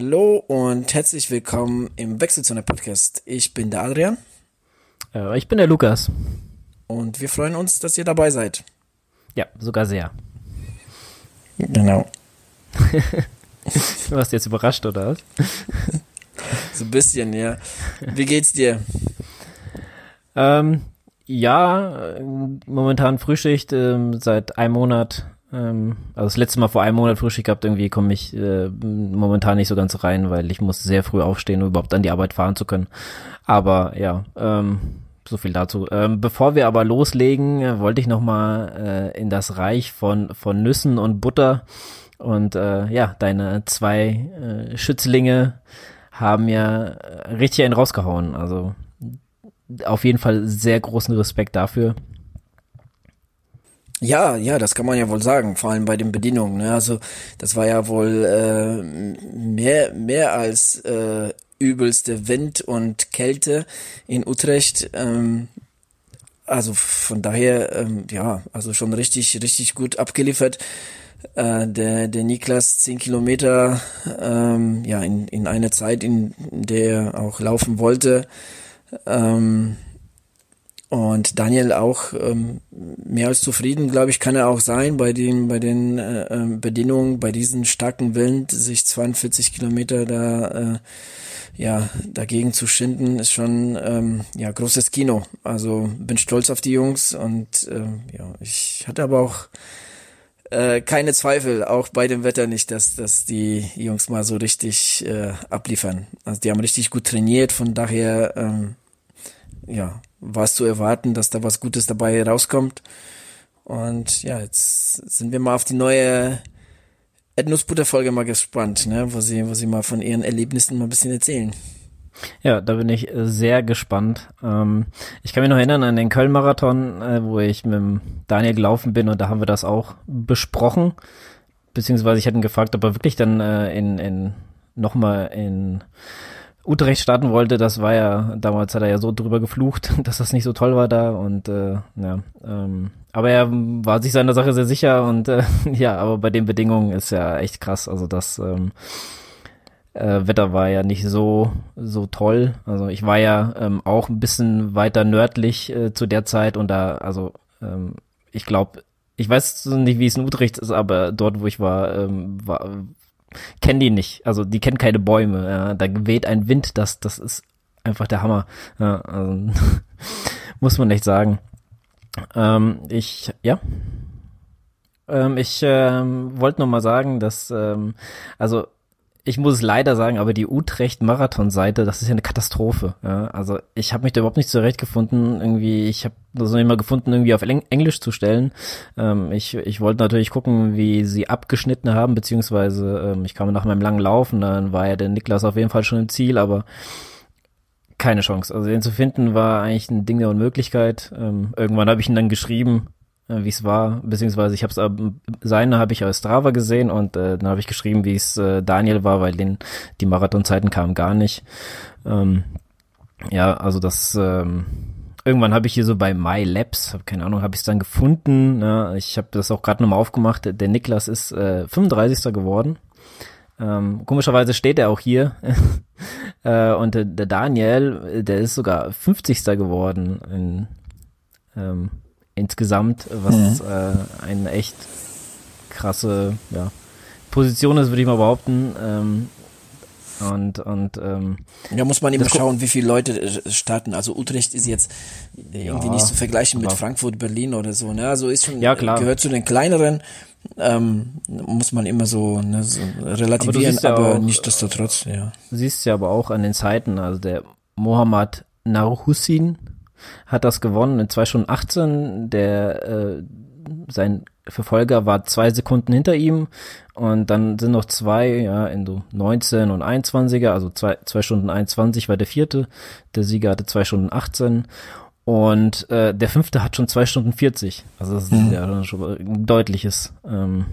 Hallo und herzlich willkommen im Wechselzone Podcast. Ich bin der Adrian. Äh, ich bin der Lukas. Und wir freuen uns, dass ihr dabei seid. Ja, sogar sehr. Genau. du warst jetzt überrascht, oder was? so ein bisschen, ja. Wie geht's dir? Ähm, ja, momentan Frühschicht, ähm, seit einem Monat also das letzte Mal vor einem Monat Frühstück gehabt, irgendwie komme ich äh, momentan nicht so ganz rein, weil ich muss sehr früh aufstehen, um überhaupt an die Arbeit fahren zu können. Aber ja, ähm, so viel dazu. Ähm, bevor wir aber loslegen, äh, wollte ich noch mal äh, in das Reich von von Nüssen und Butter und äh, ja, deine zwei äh, Schützlinge haben ja richtig einen rausgehauen. Also auf jeden Fall sehr großen Respekt dafür. Ja, ja, das kann man ja wohl sagen, vor allem bei den Bedienungen. Ne? Also das war ja wohl äh, mehr, mehr als äh, übelste Wind und Kälte in Utrecht. Ähm, also von daher, ähm, ja, also schon richtig, richtig gut abgeliefert. Äh, der, der Niklas zehn Kilometer, ähm, ja, in, in einer Zeit, in der er auch laufen wollte. Ähm, und Daniel auch ähm, mehr als zufrieden, glaube ich, kann er auch sein bei den bei den äh, ähm, Bedingungen, bei diesen starken Wind, sich 42 Kilometer da äh, ja dagegen zu schinden, ist schon ähm, ja großes Kino. Also bin stolz auf die Jungs und äh, ja, ich hatte aber auch äh, keine Zweifel, auch bei dem Wetter nicht, dass, dass die Jungs mal so richtig äh, abliefern. Also die haben richtig gut trainiert, von daher ähm, ja, war es zu erwarten, dass da was Gutes dabei rauskommt. Und ja, jetzt sind wir mal auf die neue Erdnussbutter-Folge mal gespannt, ne, wo sie, wo sie mal von ihren Erlebnissen mal ein bisschen erzählen. Ja, da bin ich sehr gespannt. Ähm, ich kann mich noch erinnern an den Köln-Marathon, äh, wo ich mit Daniel gelaufen bin und da haben wir das auch besprochen. Beziehungsweise ich hatte ihn gefragt, ob er wirklich dann äh, in, in nochmal in Utrecht starten wollte, das war ja, damals hat er ja so drüber geflucht, dass das nicht so toll war da und äh, ja, ähm, aber er war sich seiner Sache sehr sicher und äh, ja, aber bei den Bedingungen ist ja echt krass, also das ähm, äh, Wetter war ja nicht so so toll, also ich war ja ähm, auch ein bisschen weiter nördlich äh, zu der Zeit und da, also ähm, ich glaube, ich weiß nicht, wie es in Utrecht ist, aber dort, wo ich war, ähm, war kennen die nicht. Also die kennen keine Bäume. Ja. Da weht ein Wind, das, das ist einfach der Hammer. Ja, also, muss man echt sagen. Ähm, ich, ja. Ähm, ich ähm, wollte noch mal sagen, dass, ähm, also ich muss es leider sagen, aber die Utrecht-Marathon-Seite, das ist ja eine Katastrophe. Ja? Also ich habe mich da überhaupt nicht zurechtgefunden. Irgendwie, ich habe das noch nicht mal gefunden, irgendwie auf Englisch zu stellen. Ähm, ich ich wollte natürlich gucken, wie sie abgeschnitten haben, beziehungsweise ähm, ich kam nach meinem langen Laufen, dann war ja der Niklas auf jeden Fall schon im Ziel, aber keine Chance. Also den zu finden war eigentlich ein Ding der Unmöglichkeit. Ähm, irgendwann habe ich ihn dann geschrieben, wie es war, beziehungsweise ich habe es seine habe ich aus Strava gesehen und äh, dann habe ich geschrieben, wie es äh, Daniel war, weil den die Marathonzeiten kamen gar nicht. Ähm, ja, also das ähm, irgendwann habe ich hier so bei MyLabs, hab keine Ahnung, habe ich es dann gefunden. Ja, ich habe das auch gerade nochmal aufgemacht. Der Niklas ist äh, 35. geworden. Ähm, komischerweise steht er auch hier. äh, und der Daniel, der ist sogar 50. geworden in, ähm, insgesamt, was mhm. äh, eine echt krasse ja, Position ist, würde ich mal behaupten. Ähm, und, und ähm, ja, muss man immer schauen, wie viele Leute äh, starten. Also Utrecht ist jetzt irgendwie ja, nicht zu vergleichen mit Frankfurt, Berlin oder so. Ne? Also ist schon ja, klar. gehört zu den kleineren. Ähm, muss man immer so, ne, so relativieren, aber, ja aber nichtsdestotrotz, ja. Du siehst ja aber auch an den Zeiten, also der Mohammad Narhussin, hat das gewonnen in zwei Stunden 18. Der äh, sein Verfolger war zwei Sekunden hinter ihm und dann sind noch zwei, ja, in so 19 und 21er, also zwei, zwei Stunden 21 war der vierte, der Sieger hatte zwei Stunden 18 und äh, der fünfte hat schon zwei Stunden 40. Also das ist mhm. ja schon ein deutliches, ähm,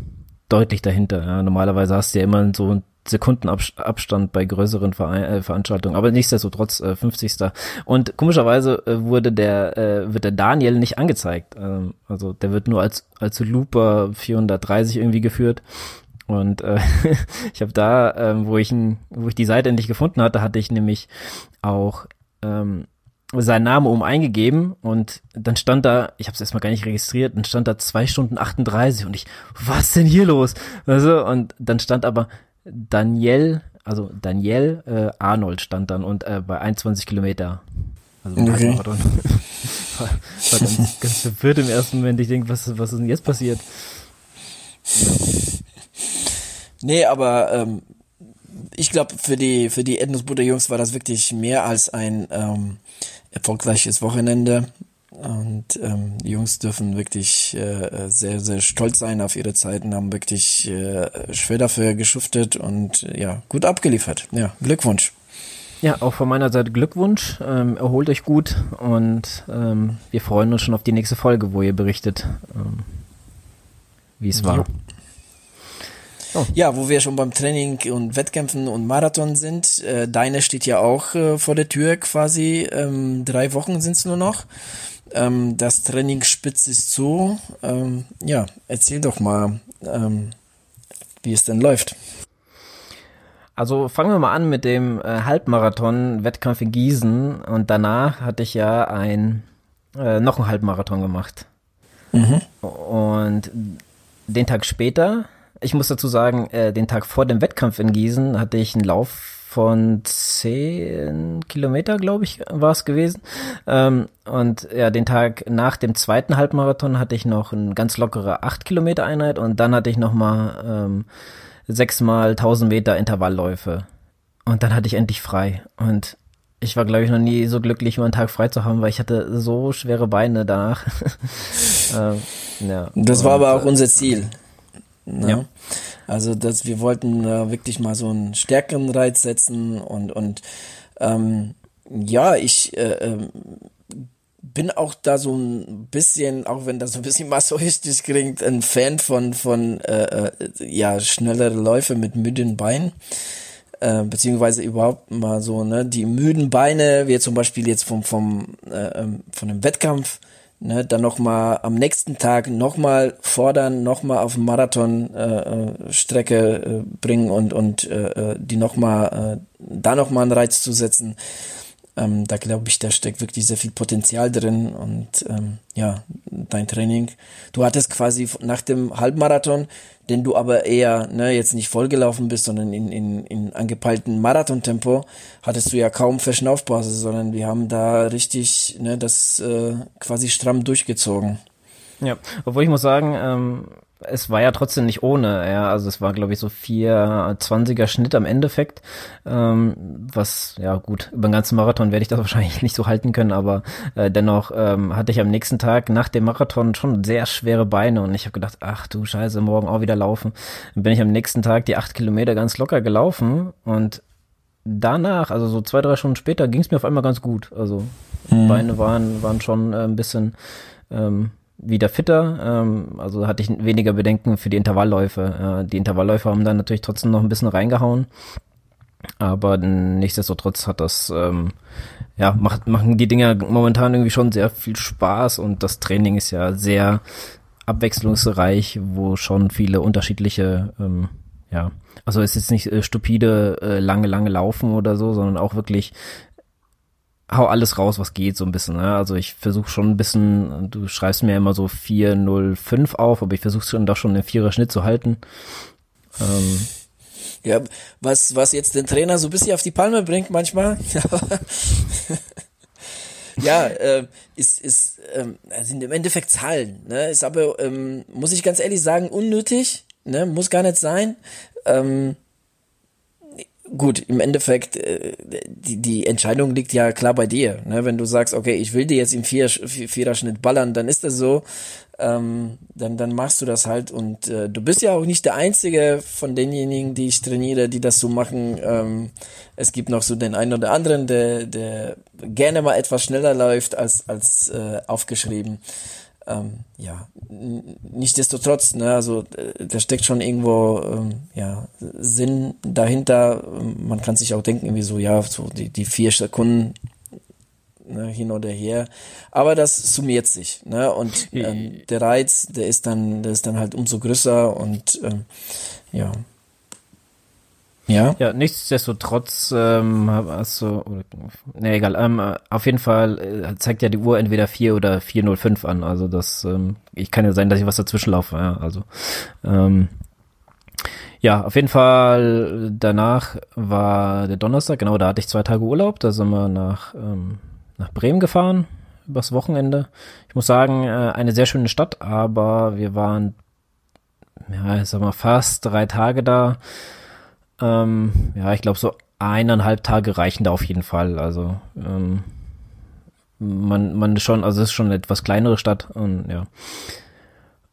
deutlich dahinter. Ja. Normalerweise hast du ja immer so Sekundenabstand bei größeren äh, Veranstaltungen, aber nichtsdestotrotz äh, 50. Und komischerweise äh, wurde der äh, wird der Daniel nicht angezeigt. Ähm, also der wird nur als als Looper 430 irgendwie geführt Und äh, ich habe da, ähm, wo ich wo ich die Seite endlich gefunden hatte, hatte ich nämlich auch ähm, seinen Namen um eingegeben und dann stand da, ich habe es erstmal gar nicht registriert, dann stand da zwei Stunden 38 und ich, was denn hier los? Also, und dann stand aber Daniel, also Daniel äh, Arnold stand dann und äh, bei 21 Kilometer. Also okay. war, dann, war, dann ganz verwirrt im ersten Moment. Ich denke, was, was ist denn jetzt passiert? Nee, aber ähm, ich glaube, für die, für die Erdnussbutter Jungs war das wirklich mehr als ein ähm, erfolgreiches Wochenende. Und ähm, die Jungs dürfen wirklich äh, sehr, sehr stolz sein auf ihre Zeiten, haben wirklich äh, schwer dafür geschuftet und äh, ja, gut abgeliefert. Ja, Glückwunsch. Ja, auch von meiner Seite Glückwunsch. Ähm, erholt euch gut und ähm, wir freuen uns schon auf die nächste Folge, wo ihr berichtet, ähm, wie es war. Oh. Ja, wo wir schon beim Training und Wettkämpfen und Marathon sind. Äh, deine steht ja auch äh, vor der Tür quasi. Ähm, drei Wochen sind es nur noch. Ähm, das Training spitzt ist zu. Ähm, ja, erzähl doch mal, ähm, wie es denn läuft. Also fangen wir mal an mit dem äh, Halbmarathon-Wettkampf in Gießen und danach hatte ich ja ein äh, noch einen Halbmarathon gemacht. Mhm. Und den Tag später ich muss dazu sagen, äh, den Tag vor dem Wettkampf in Gießen hatte ich einen Lauf von zehn Kilometer, glaube ich, war es gewesen. Ähm, und ja, den Tag nach dem zweiten Halbmarathon hatte ich noch eine ganz lockere acht Kilometer Einheit und dann hatte ich noch mal ähm, sechsmal 1000 Meter Intervallläufe. Und dann hatte ich endlich frei. Und ich war, glaube ich, noch nie so glücklich, über einen Tag frei zu haben, weil ich hatte so schwere Beine danach. ähm, ja. Das war aber auch unser Ziel. Ne? Ja. Also dass wir wollten äh, wirklich mal so einen stärkeren Reiz setzen und und ähm, ja, ich äh, äh, bin auch da so ein bisschen, auch wenn das so ein bisschen masochistisch klingt, ein Fan von von äh, äh, ja schnellere Läufe mit müden Beinen. Äh, beziehungsweise überhaupt mal so, ne, die müden Beine, wie zum Beispiel jetzt vom, vom, äh, ähm, von einem Wettkampf, ne, dann nochmal am nächsten Tag nochmal fordern, nochmal auf Marathon-Strecke äh, äh, bringen und, und äh, äh die nochmal, äh, da nochmal einen Reiz zu setzen. Ähm, da glaube ich, da steckt wirklich sehr viel Potenzial drin und ähm, ja, dein Training. Du hattest quasi nach dem Halbmarathon, den du aber eher ne, jetzt nicht vollgelaufen bist, sondern in, in, in angepeilten Marathontempo, hattest du ja kaum Verschnaufpause, sondern wir haben da richtig ne, das äh, quasi stramm durchgezogen. Ja, obwohl ich muss sagen, ähm, es war ja trotzdem nicht ohne, ja, also es war glaube ich so 420er Schnitt am Endeffekt, ähm, was, ja gut, über den ganzen Marathon werde ich das wahrscheinlich nicht so halten können, aber äh, dennoch ähm, hatte ich am nächsten Tag nach dem Marathon schon sehr schwere Beine und ich habe gedacht, ach du Scheiße, morgen auch wieder laufen. Dann bin ich am nächsten Tag die acht Kilometer ganz locker gelaufen und danach, also so zwei, drei Stunden später, ging es mir auf einmal ganz gut. Also mhm. Beine waren, waren schon äh, ein bisschen ähm, wieder fitter, ähm, also hatte ich weniger Bedenken für die Intervallläufe. Äh, die Intervallläufe haben dann natürlich trotzdem noch ein bisschen reingehauen, aber nichtsdestotrotz hat das, ähm, ja, macht, machen die Dinger momentan irgendwie schon sehr viel Spaß und das Training ist ja sehr abwechslungsreich, wo schon viele unterschiedliche, ähm, ja, also es ist nicht äh, stupide äh, lange, lange Laufen oder so, sondern auch wirklich hau alles raus, was geht, so ein bisschen. Ne? Also ich versuche schon ein bisschen, du schreibst mir immer so 405 auf, aber ich versuche schon doch schon einen Vierer Schnitt zu halten. Ähm, ja, was, was jetzt den Trainer so ein bisschen auf die Palme bringt manchmal. ja, äh, ist, ist, ähm, sind im Endeffekt Zahlen, ne? Ist aber, ähm, muss ich ganz ehrlich sagen, unnötig, ne? Muss gar nicht sein. Ähm, gut, im Endeffekt, äh, die, die Entscheidung liegt ja klar bei dir. Ne? Wenn du sagst, okay, ich will dir jetzt im Vier, Viererschnitt ballern, dann ist das so. Ähm, dann, dann machst du das halt. Und äh, du bist ja auch nicht der Einzige von denjenigen, die ich trainiere, die das so machen. Ähm, es gibt noch so den einen oder anderen, der, der gerne mal etwas schneller läuft als, als äh, aufgeschrieben ähm, ja, nichtsdestotrotz, ne, also äh, da steckt schon irgendwo ähm, ja, Sinn dahinter. Man kann sich auch denken, irgendwie so, ja, so die, die vier Sekunden ne, hin oder her. Aber das summiert sich, ne? Und ähm, der Reiz, der ist dann, der ist dann halt umso größer und ähm, ja. Ja. Ja, nichtsdestotrotz ähm, hast du, ne egal, ähm, auf jeden Fall äh, zeigt ja die Uhr entweder 4 oder 405 an, also das, ähm, ich kann ja sein, dass ich was dazwischen laufe, ja, also ähm, ja, auf jeden Fall danach war der Donnerstag, genau, da hatte ich zwei Tage Urlaub, da sind wir nach, ähm, nach Bremen gefahren, übers Wochenende. Ich muss sagen, äh, eine sehr schöne Stadt, aber wir waren, ja, ich sag mal, fast drei Tage da, ähm, ja, ich glaube, so eineinhalb Tage reichen da auf jeden Fall. Also ähm, man, man schon, also es ist schon eine etwas kleinere Stadt und ja.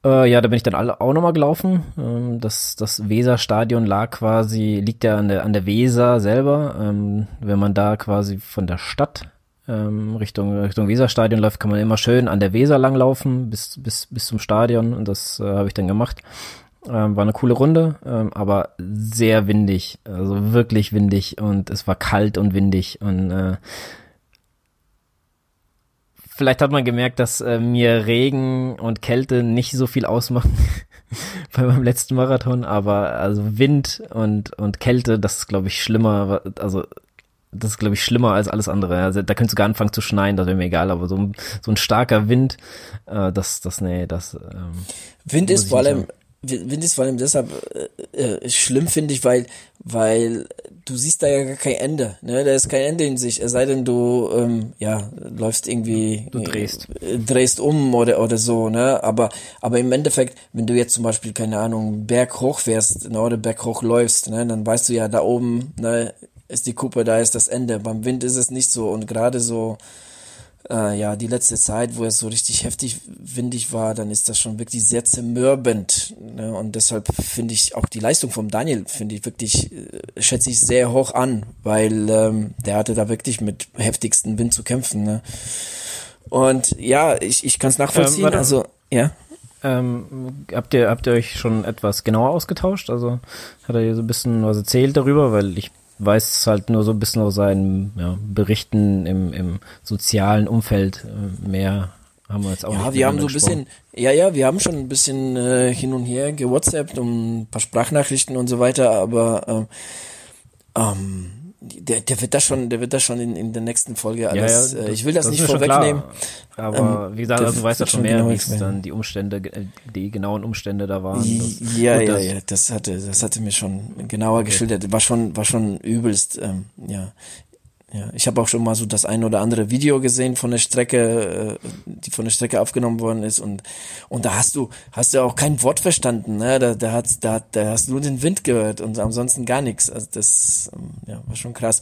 Äh, ja, da bin ich dann alle auch nochmal gelaufen. Ähm, das, das Weserstadion lag quasi, liegt ja an der, an der Weser selber. Ähm, wenn man da quasi von der Stadt ähm, Richtung, Richtung Weserstadion läuft, kann man immer schön an der Weser langlaufen bis, bis, bis zum Stadion und das äh, habe ich dann gemacht. Ähm, war eine coole Runde, ähm, aber sehr windig, also wirklich windig und es war kalt und windig und äh, vielleicht hat man gemerkt, dass äh, mir Regen und Kälte nicht so viel ausmachen bei meinem letzten Marathon, aber also Wind und und Kälte, das ist glaube ich schlimmer, also das ist glaube ich schlimmer als alles andere. Also, da könntest du gar anfangen zu schneien, das wäre mir egal, aber so ein, so ein starker Wind, äh, das das nee, das ähm, Wind ist vor allem Wind ist vor allem deshalb äh, äh, schlimm, finde ich, weil, weil du siehst da ja gar kein Ende. Ne? Da ist kein Ende in sich. Es sei denn, du ähm, ja, läufst irgendwie. Du drehst. Äh, drehst um oder, oder so, ne? Aber, aber im Endeffekt, wenn du jetzt zum Beispiel, keine Ahnung, Berg hoch fährst ne, oder Berg hoch läufst, ne, dann weißt du ja, da oben ne, ist die Kuppe, da ist das Ende. Beim Wind ist es nicht so. Und gerade so äh, ja, die letzte Zeit, wo es so richtig heftig windig war, dann ist das schon wirklich sehr zermürbend. Ne? Und deshalb finde ich auch die Leistung vom Daniel, finde ich wirklich, äh, schätze ich sehr hoch an, weil ähm, der hatte da wirklich mit heftigsten Wind zu kämpfen. Ne? Und ja, ich, ich kann es nachvollziehen. Ähm, also, ja. Ähm, habt ihr habt ihr euch schon etwas genauer ausgetauscht? Also hat er hier so ein bisschen was erzählt darüber, weil ich weiß halt nur so ein bisschen aus seinen ja, Berichten im, im sozialen Umfeld äh, mehr haben wir jetzt auch Ja, wir haben so ein bisschen, ja, ja, wir haben schon ein bisschen äh, hin und her gewhatsappt um ein paar Sprachnachrichten und so weiter, aber ähm, ähm, der, der wird das schon, der wird das schon in, in der nächsten Folge alles. Ja, ja, das, äh, ich will das, das nicht vorwegnehmen. Aber ähm, wie gesagt, also du weißt ja schon mehr, genau wie dann die Umstände, äh, die genauen Umstände da waren. Das, ja, ja, ja, das hatte, das hatte mir schon genauer okay. geschildert. War schon, war schon übelst. Ähm, ja, ja, ich habe auch schon mal so das ein oder andere Video gesehen von der Strecke, äh, die von der Strecke aufgenommen worden ist und und da hast du hast du auch kein Wort verstanden, ne? Da da hat da, da hast du nur den Wind gehört und ansonsten gar nichts. Also das ähm, ja, war schon krass.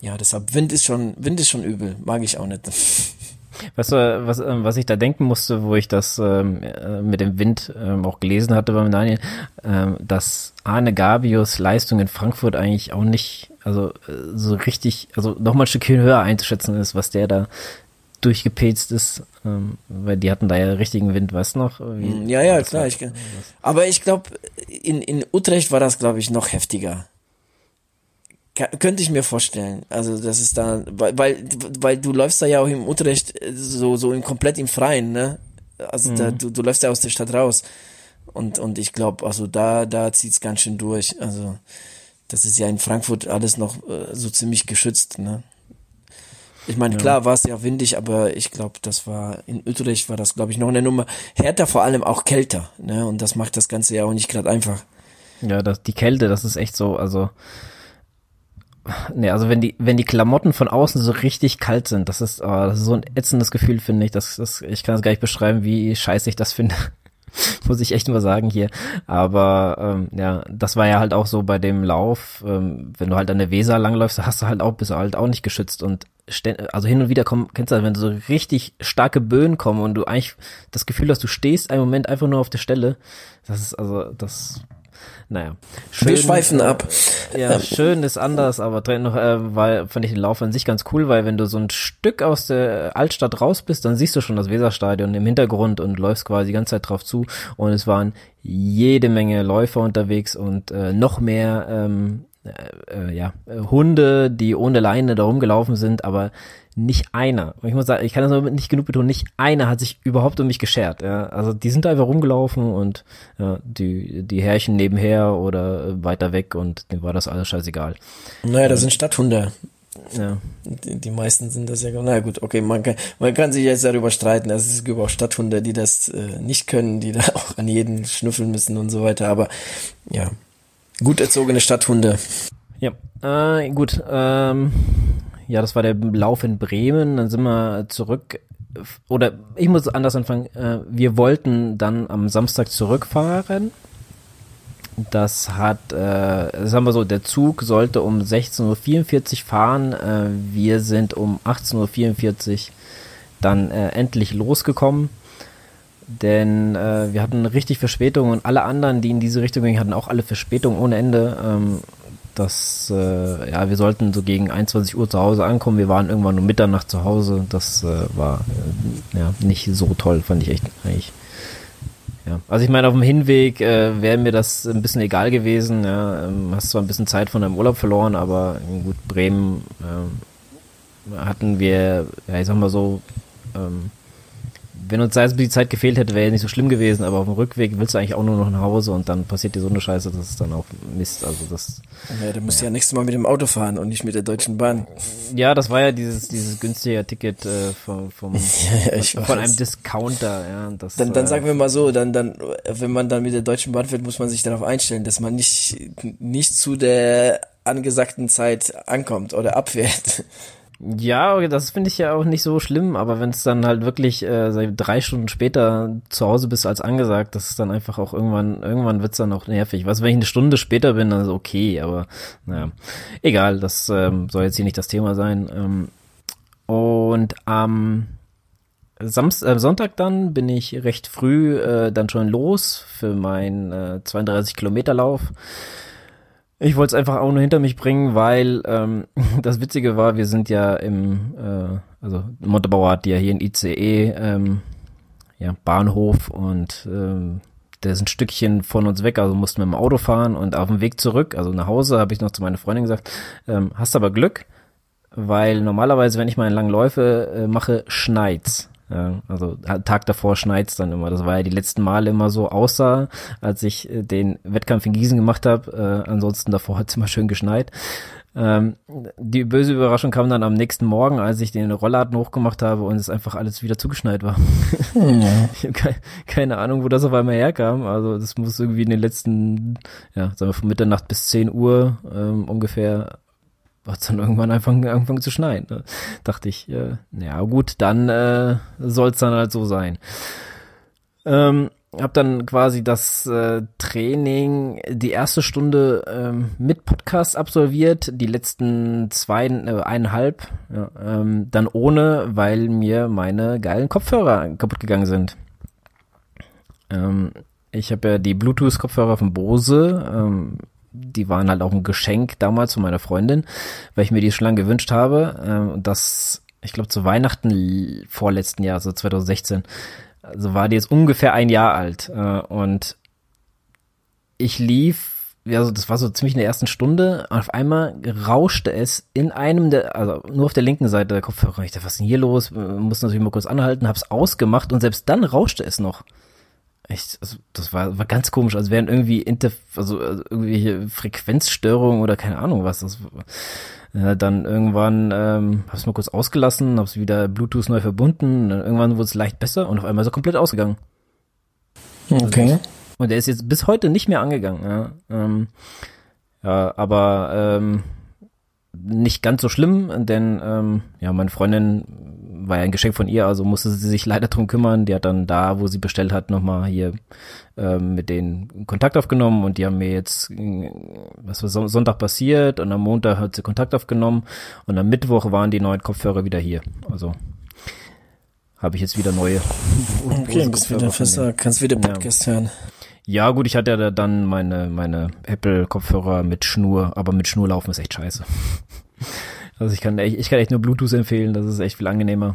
Ja, deshalb Wind ist schon Wind ist schon übel, mag ich auch nicht. Weißt du, was, ähm, was ich da denken musste, wo ich das ähm, äh, mit dem Wind ähm, auch gelesen hatte beim Daniel, ähm, dass Arne Gabius Leistung in Frankfurt eigentlich auch nicht, also äh, so richtig, also nochmal ein Stückchen höher einzuschätzen ist, was der da durchgepetzt ist, ähm, weil die hatten da ja richtigen Wind, weißt du noch? Wie, ja, ja, klar. Ich, aber ich glaube, in, in Utrecht war das, glaube ich, noch heftiger könnte ich mir vorstellen. Also das ist da, weil, weil, weil du läufst da ja auch im Utrecht äh, so, so in, komplett im Freien, ne? Also mhm. da, du, du läufst ja aus der Stadt raus. Und, und ich glaube, also da, da zieht's ganz schön durch. Also das ist ja in Frankfurt alles noch äh, so ziemlich geschützt, ne? Ich meine, ja. klar war es ja windig, aber ich glaube, das war in Utrecht war das, glaube ich, noch eine Nummer härter, vor allem auch kälter, ne? Und das macht das Ganze ja auch nicht gerade einfach. Ja, das, die Kälte, das ist echt so, also Nee, also wenn die, wenn die Klamotten von außen so richtig kalt sind, das ist, oh, das ist so ein ätzendes Gefühl, finde ich. Das, das, ich kann es gar nicht beschreiben, wie scheiße ich das finde. Muss ich echt mal sagen hier. Aber ähm, ja, das war ja halt auch so bei dem Lauf, ähm, wenn du halt an der Weser langläufst, hast du halt auch, bist du halt auch nicht geschützt. Und also hin und wieder kommen, kennst du das, wenn so richtig starke Böen kommen und du eigentlich das Gefühl hast, du stehst einen Moment einfach nur auf der Stelle. Das ist also, das naja. Schön, Wir schweifen ab. Ja, schön ist anders, aber noch, äh, weil fand ich den Lauf an sich ganz cool, weil wenn du so ein Stück aus der Altstadt raus bist, dann siehst du schon das Weserstadion im Hintergrund und läufst quasi die ganze Zeit drauf zu. Und es waren jede Menge Läufer unterwegs und äh, noch mehr ähm, äh, äh, ja, Hunde, die ohne Leine da rumgelaufen sind, aber nicht einer, ich muss sagen, ich kann das nicht genug betonen, nicht einer hat sich überhaupt um mich geschert. Ja. Also die sind da einfach rumgelaufen und ja, die, die Herrchen nebenher oder weiter weg und dem war das alles scheißegal. Naja, das sind Stadthunde. Ja. Die, die meisten sind das ja, na gut, okay, man kann, man kann sich jetzt darüber streiten, es gibt auch Stadthunde, die das äh, nicht können, die da auch an jeden schnüffeln müssen und so weiter, aber ja, gut erzogene Stadthunde. Ja, äh, gut, ähm, ja, das war der Lauf in Bremen, dann sind wir zurück, oder ich muss anders anfangen, äh, wir wollten dann am Samstag zurückfahren, das hat, äh, sagen wir so, der Zug sollte um 16.44 Uhr fahren. Äh, wir sind um 18.44 Uhr dann äh, endlich losgekommen. Denn äh, wir hatten richtig Verspätung und alle anderen, die in diese Richtung gingen, hatten auch alle Verspätung ohne Ende. Ähm, das, äh, ja, wir sollten so gegen 21 Uhr zu Hause ankommen. Wir waren irgendwann um Mitternacht zu Hause. Das äh, war äh, ja nicht so toll, fand ich echt eigentlich. Ja, also ich meine, auf dem Hinweg äh, wäre mir das ein bisschen egal gewesen. Ja. Ähm, hast zwar ein bisschen Zeit von deinem Urlaub verloren, aber gut, Bremen ähm, hatten wir, ja, ich sag mal so, ähm, wenn uns da die Zeit gefehlt hätte, wäre ja nicht so schlimm gewesen, aber auf dem Rückweg willst du eigentlich auch nur noch nach Hause und dann passiert dir so eine Scheiße, das ist dann auch Mist. Also das. Ja, du musst ja. ja nächstes Mal mit dem Auto fahren und nicht mit der Deutschen Bahn. Ja, das war ja dieses, dieses günstige Ticket äh, vom, vom ja, ja, von einem Discounter, ja. Das, dann, dann sagen wir mal so, dann, dann, wenn man dann mit der Deutschen Bahn fährt, muss man sich darauf einstellen, dass man nicht, nicht zu der angesagten Zeit ankommt oder abfährt. Ja, das finde ich ja auch nicht so schlimm, aber wenn es dann halt wirklich äh, drei Stunden später zu Hause bist als angesagt, das ist dann einfach auch irgendwann, irgendwann wird's dann auch nervig. Was, wenn ich eine Stunde später bin, dann ist okay, aber naja, egal, das ähm, soll jetzt hier nicht das Thema sein. Ähm, und am Samst äh, Sonntag dann bin ich recht früh äh, dann schon los für meinen äh, 32 Kilometer Lauf. Ich wollte es einfach auch nur hinter mich bringen, weil ähm, das Witzige war, wir sind ja im, äh, also Montebauer hat ja hier ein ICE, ähm, ja, Bahnhof und ähm, der ist ein Stückchen von uns weg, also mussten wir im Auto fahren und auf dem Weg zurück, also nach Hause, habe ich noch zu meiner Freundin gesagt, ähm, hast aber Glück, weil normalerweise, wenn ich meine langen Läufe äh, mache, schneit's. Ja, also Tag davor schneit's dann immer. Das war ja die letzten Male immer so, außer als ich äh, den Wettkampf in Gießen gemacht habe. Äh, ansonsten davor hat's immer schön geschneit. Ähm, die böse Überraschung kam dann am nächsten Morgen, als ich den Rollladen hochgemacht habe und es einfach alles wieder zugeschneit war. Ja. ich habe ke keine Ahnung, wo das auf einmal herkam. Also das muss irgendwie in den letzten, ja, sagen wir von Mitternacht bis 10 Uhr ähm, ungefähr hat es dann irgendwann einfach angefangen zu schneien. Ne? Dachte ich, äh, ja gut, dann äh, soll es dann halt so sein. Ähm, hab dann quasi das äh, Training, die erste Stunde ähm, mit Podcast absolviert, die letzten zwei, äh, eineinhalb, ja, ähm, dann ohne, weil mir meine geilen Kopfhörer kaputt gegangen sind. Ähm, ich habe ja die Bluetooth-Kopfhörer von Bose, ähm, die waren halt auch ein Geschenk damals von meiner Freundin, weil ich mir die schon lange gewünscht habe. Und das, ich glaube, zu Weihnachten vorletzten Jahr, so 2016, also war die jetzt ungefähr ein Jahr alt. Äh, und ich lief, also das war so ziemlich in der ersten Stunde, und auf einmal rauschte es in einem der, also nur auf der linken Seite der Kopfhörer. Ich dachte, was ist denn hier los? Muss natürlich mal kurz anhalten, hab's ausgemacht und selbst dann rauschte es noch echt, also das war, war ganz komisch, als wären irgendwie Inter, also, also irgendwelche Frequenzstörungen oder keine Ahnung was. Das, äh, dann irgendwann ähm, hab's mal kurz ausgelassen, hab's wieder Bluetooth neu verbunden, dann irgendwann wurde es leicht besser und auf einmal ist er komplett ausgegangen. Okay. Also, und der ist jetzt bis heute nicht mehr angegangen. Ja, ähm, ja aber ähm, nicht ganz so schlimm, denn ähm, ja, meine Freundin war ja ein Geschenk von ihr, also musste sie sich leider drum kümmern. Die hat dann da, wo sie bestellt hat, nochmal hier ähm, mit denen Kontakt aufgenommen und die haben mir jetzt, was war Sonntag passiert und am Montag hat sie Kontakt aufgenommen und am Mittwoch waren die neuen Kopfhörer wieder hier. Also habe ich jetzt wieder neue. Okay, bist wieder fester, kannst wieder Podcast ja. hören. Ja, gut, ich hatte ja dann meine, meine Apple-Kopfhörer mit Schnur, aber mit Schnur laufen ist echt scheiße. Also ich kann, echt, ich kann echt nur Bluetooth empfehlen, das ist echt viel angenehmer.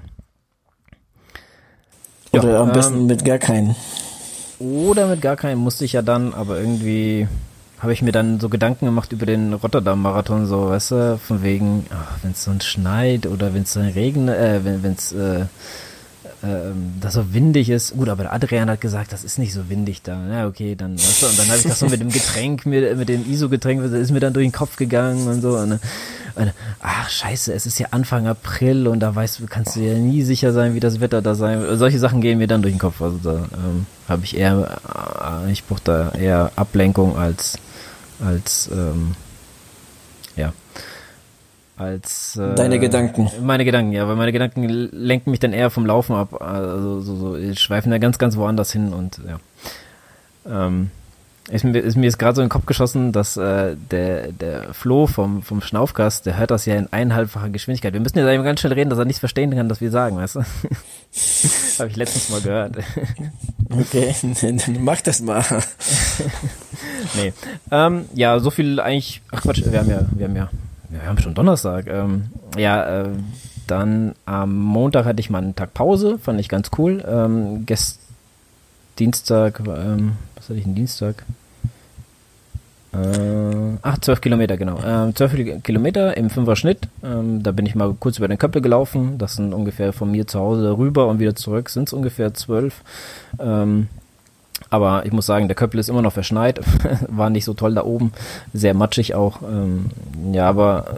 Oder ja, am besten ähm, mit gar keinen. Oder mit gar keinen musste ich ja dann, aber irgendwie, habe ich mir dann so Gedanken gemacht über den Rotterdam-Marathon, so, weißt du, von wegen, wenn es so schneit oder wenn es dann regnet, äh, wenn es äh, ähm, das so windig ist. Gut, aber der Adrian hat gesagt, das ist nicht so windig da. Ja, okay, dann, weißt du, und dann habe ich das so mit dem Getränk, mit, mit dem ISO-Getränk, ist mir dann durch den Kopf gegangen und so. Und, und, ach, scheiße, es ist ja Anfang April und da weißt du, kannst du ja nie sicher sein, wie das Wetter da sein wird. Solche Sachen gehen mir dann durch den Kopf. Also da ähm, habe ich eher, äh, ich brauche da eher Ablenkung als, als, ähm, ja als äh, deine Gedanken. Meine Gedanken, ja, weil meine Gedanken lenken mich dann eher vom Laufen ab, also so, so schweifen da ganz, ganz woanders hin und ja. Ähm, ist mir, ist mir jetzt gerade so in den Kopf geschossen, dass äh, der, der Flo vom, vom Schnaufgast, der hört das ja in eineinhalbfacher Geschwindigkeit. Wir müssen ja eben ganz schnell reden, dass er nicht verstehen kann, was wir sagen, weißt du? Habe ich letztens mal gehört. okay, mach das mal. nee. Ähm, ja, so viel eigentlich. Ach Quatsch, wir haben ja, wir haben ja wir haben schon Donnerstag. Ähm, ja, äh, dann am Montag hatte ich mal einen Tag Pause, fand ich ganz cool. Ähm, gest Dienstag, ähm, was hatte ich denn Dienstag? Äh, ach, 12 Kilometer, genau. Ähm, 12 Kilometer im Fünfer-Schnitt. Ähm, da bin ich mal kurz über den Köppel gelaufen. Das sind ungefähr von mir zu Hause rüber und wieder zurück sind es ungefähr 12. Ähm, aber ich muss sagen, der Köppel ist immer noch verschneit. War nicht so toll da oben. Sehr matschig auch. Ähm, ja, aber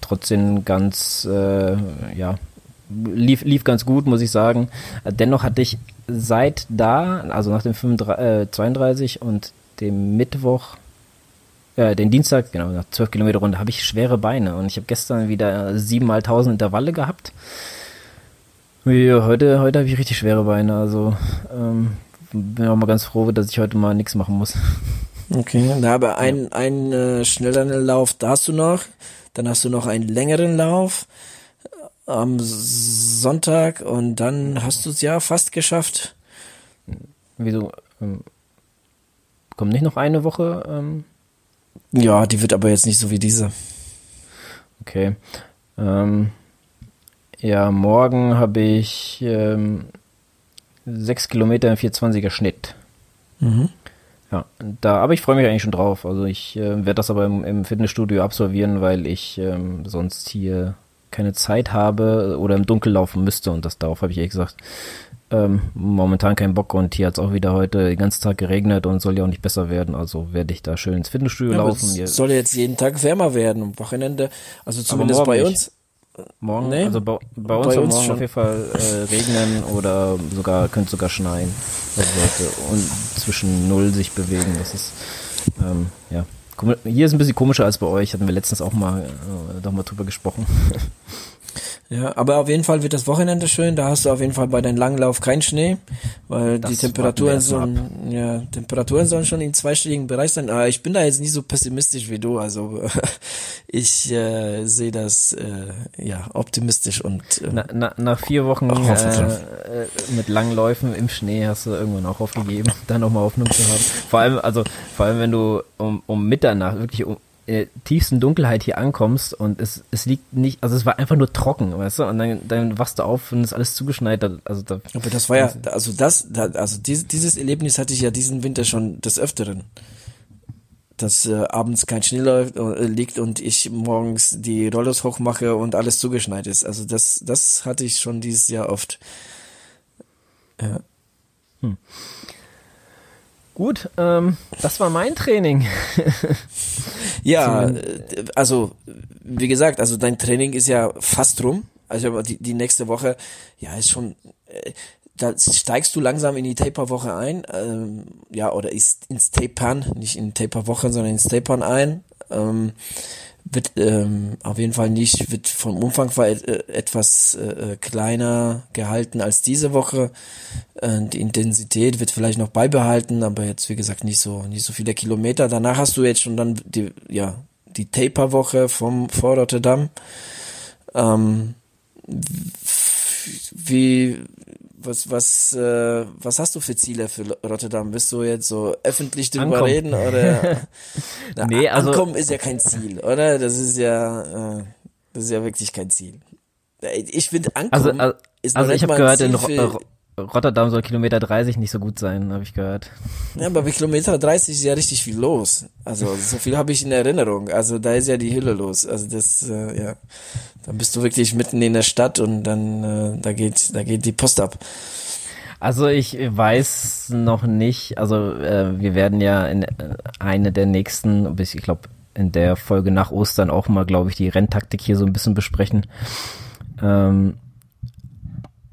trotzdem ganz, äh, ja, lief, lief ganz gut, muss ich sagen. Dennoch hatte ich seit da, also nach dem 35, äh, 32 und dem Mittwoch, äh, den Dienstag, genau, nach 12 Kilometer Runde, habe ich schwere Beine und ich habe gestern wieder siebenmal tausend Intervalle gehabt. Ja, heute, heute habe ich richtig schwere Beine, also ähm, bin auch mal ganz froh, dass ich heute mal nichts machen muss. Okay, na, aber ein, ja. ein äh, schnelleren Lauf, da hast du noch. Dann hast du noch einen längeren Lauf am Sonntag und dann hast du es ja fast geschafft. Wieso? Ähm, kommt nicht noch eine Woche? Ähm? Ja, die wird aber jetzt nicht so wie diese. Okay. Ähm, ja, morgen habe ich ähm, 6 Kilometer im 420er Schnitt. Mhm. Ja, da, aber ich freue mich eigentlich schon drauf. Also ich äh, werde das aber im, im, Fitnessstudio absolvieren, weil ich ähm, sonst hier keine Zeit habe oder im Dunkel laufen müsste und das darauf habe ich ehrlich gesagt ähm, momentan keinen Bock und hier hat es auch wieder heute den ganzen Tag geregnet und soll ja auch nicht besser werden, also werde ich da schön ins Fitnessstudio ja, laufen. Es soll jetzt jeden Tag wärmer werden am Wochenende, also zumindest bei uns. Nicht. Morgen, nee, also bei, bei uns bei uns morgen schon. auf jeden Fall äh, regnen oder sogar könnte sogar schneien. Also sollte und zwischen null sich bewegen. Das ist ähm, ja. Hier ist ein bisschen komischer als bei euch. Hatten wir letztens auch mal äh, doch mal drüber gesprochen. Ja, aber auf jeden Fall wird das Wochenende schön. Da hast du auf jeden Fall bei deinem Langlauf keinen Schnee, weil das die Temperaturen sollen, ja, Temperaturen sollen schon im zweistelligen Bereich sein. Aber ich bin da jetzt nicht so pessimistisch wie du. Also ich äh, sehe das äh, ja optimistisch und äh, na, na, nach vier Wochen äh, mit Langläufen im Schnee hast du irgendwann auch aufgegeben, da nochmal Hoffnung zu haben. Vor allem, also vor allem wenn du um, um Mitternacht wirklich um äh, tiefsten Dunkelheit hier ankommst und es, es liegt nicht, also es war einfach nur trocken, weißt du, und dann, dann wachst du auf und ist alles zugeschneit. Also da, Aber das war ja, also das, also dieses, dieses Erlebnis hatte ich ja diesen Winter schon des Öfteren. Dass äh, abends kein Schnee läuft, äh, liegt und ich morgens die Rollers hochmache und alles zugeschneit ist. Also das, das hatte ich schon dieses Jahr oft. Ja. Hm. Gut, ähm, das war mein Training. ja, äh, also wie gesagt, also dein Training ist ja fast rum. Also die, die nächste Woche, ja, ist schon, äh, da steigst du langsam in die Taper-Woche ein, ähm, ja, oder ist ins Tapern, nicht in Taper-Woche, sondern ins Tapern ein. Ähm, wird ähm, auf jeden Fall nicht, wird vom Umfang äh, etwas äh, kleiner gehalten als diese Woche. Äh, die Intensität wird vielleicht noch beibehalten, aber jetzt wie gesagt nicht so nicht so viele Kilometer. Danach hast du jetzt schon dann die ja die Taper-Woche vom vor Rotterdam. Ähm, wie was, was, äh, was hast du für Ziele für Rotterdam? Bist du jetzt so öffentlich drüber ankommen. reden oder? Na, nee, also ankommen ist ja kein Ziel, oder? Das ist ja, äh, das ist ja wirklich kein Ziel. Ich finde ankommen also, also, ist also ich habe gehört in, Rotterdam soll Kilometer 30 nicht so gut sein, habe ich gehört. Ja, aber bei Kilometer 30 ist ja richtig viel los. Also so viel habe ich in Erinnerung. Also da ist ja die Hülle los. Also das, äh, ja, dann bist du wirklich mitten in der Stadt und dann äh, da geht, da geht die Post ab. Also ich weiß noch nicht. Also äh, wir werden ja in äh, eine der nächsten, bis ich glaube in der Folge nach Ostern auch mal, glaube ich, die Renntaktik hier so ein bisschen besprechen. Ähm,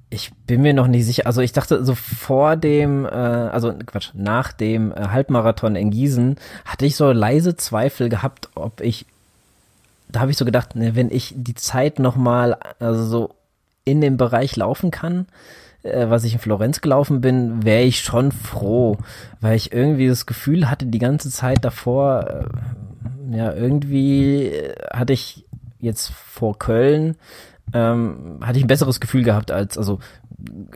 ich bin mir noch nicht sicher. Also ich dachte so vor dem, äh, also Quatsch, nach dem äh, Halbmarathon in Gießen hatte ich so leise Zweifel gehabt, ob ich, da habe ich so gedacht, ne, wenn ich die Zeit noch mal also so in dem Bereich laufen kann, äh, was ich in Florenz gelaufen bin, wäre ich schon froh, weil ich irgendwie das Gefühl hatte die ganze Zeit davor, äh, ja irgendwie äh, hatte ich jetzt vor Köln ähm, hatte ich ein besseres Gefühl gehabt als, also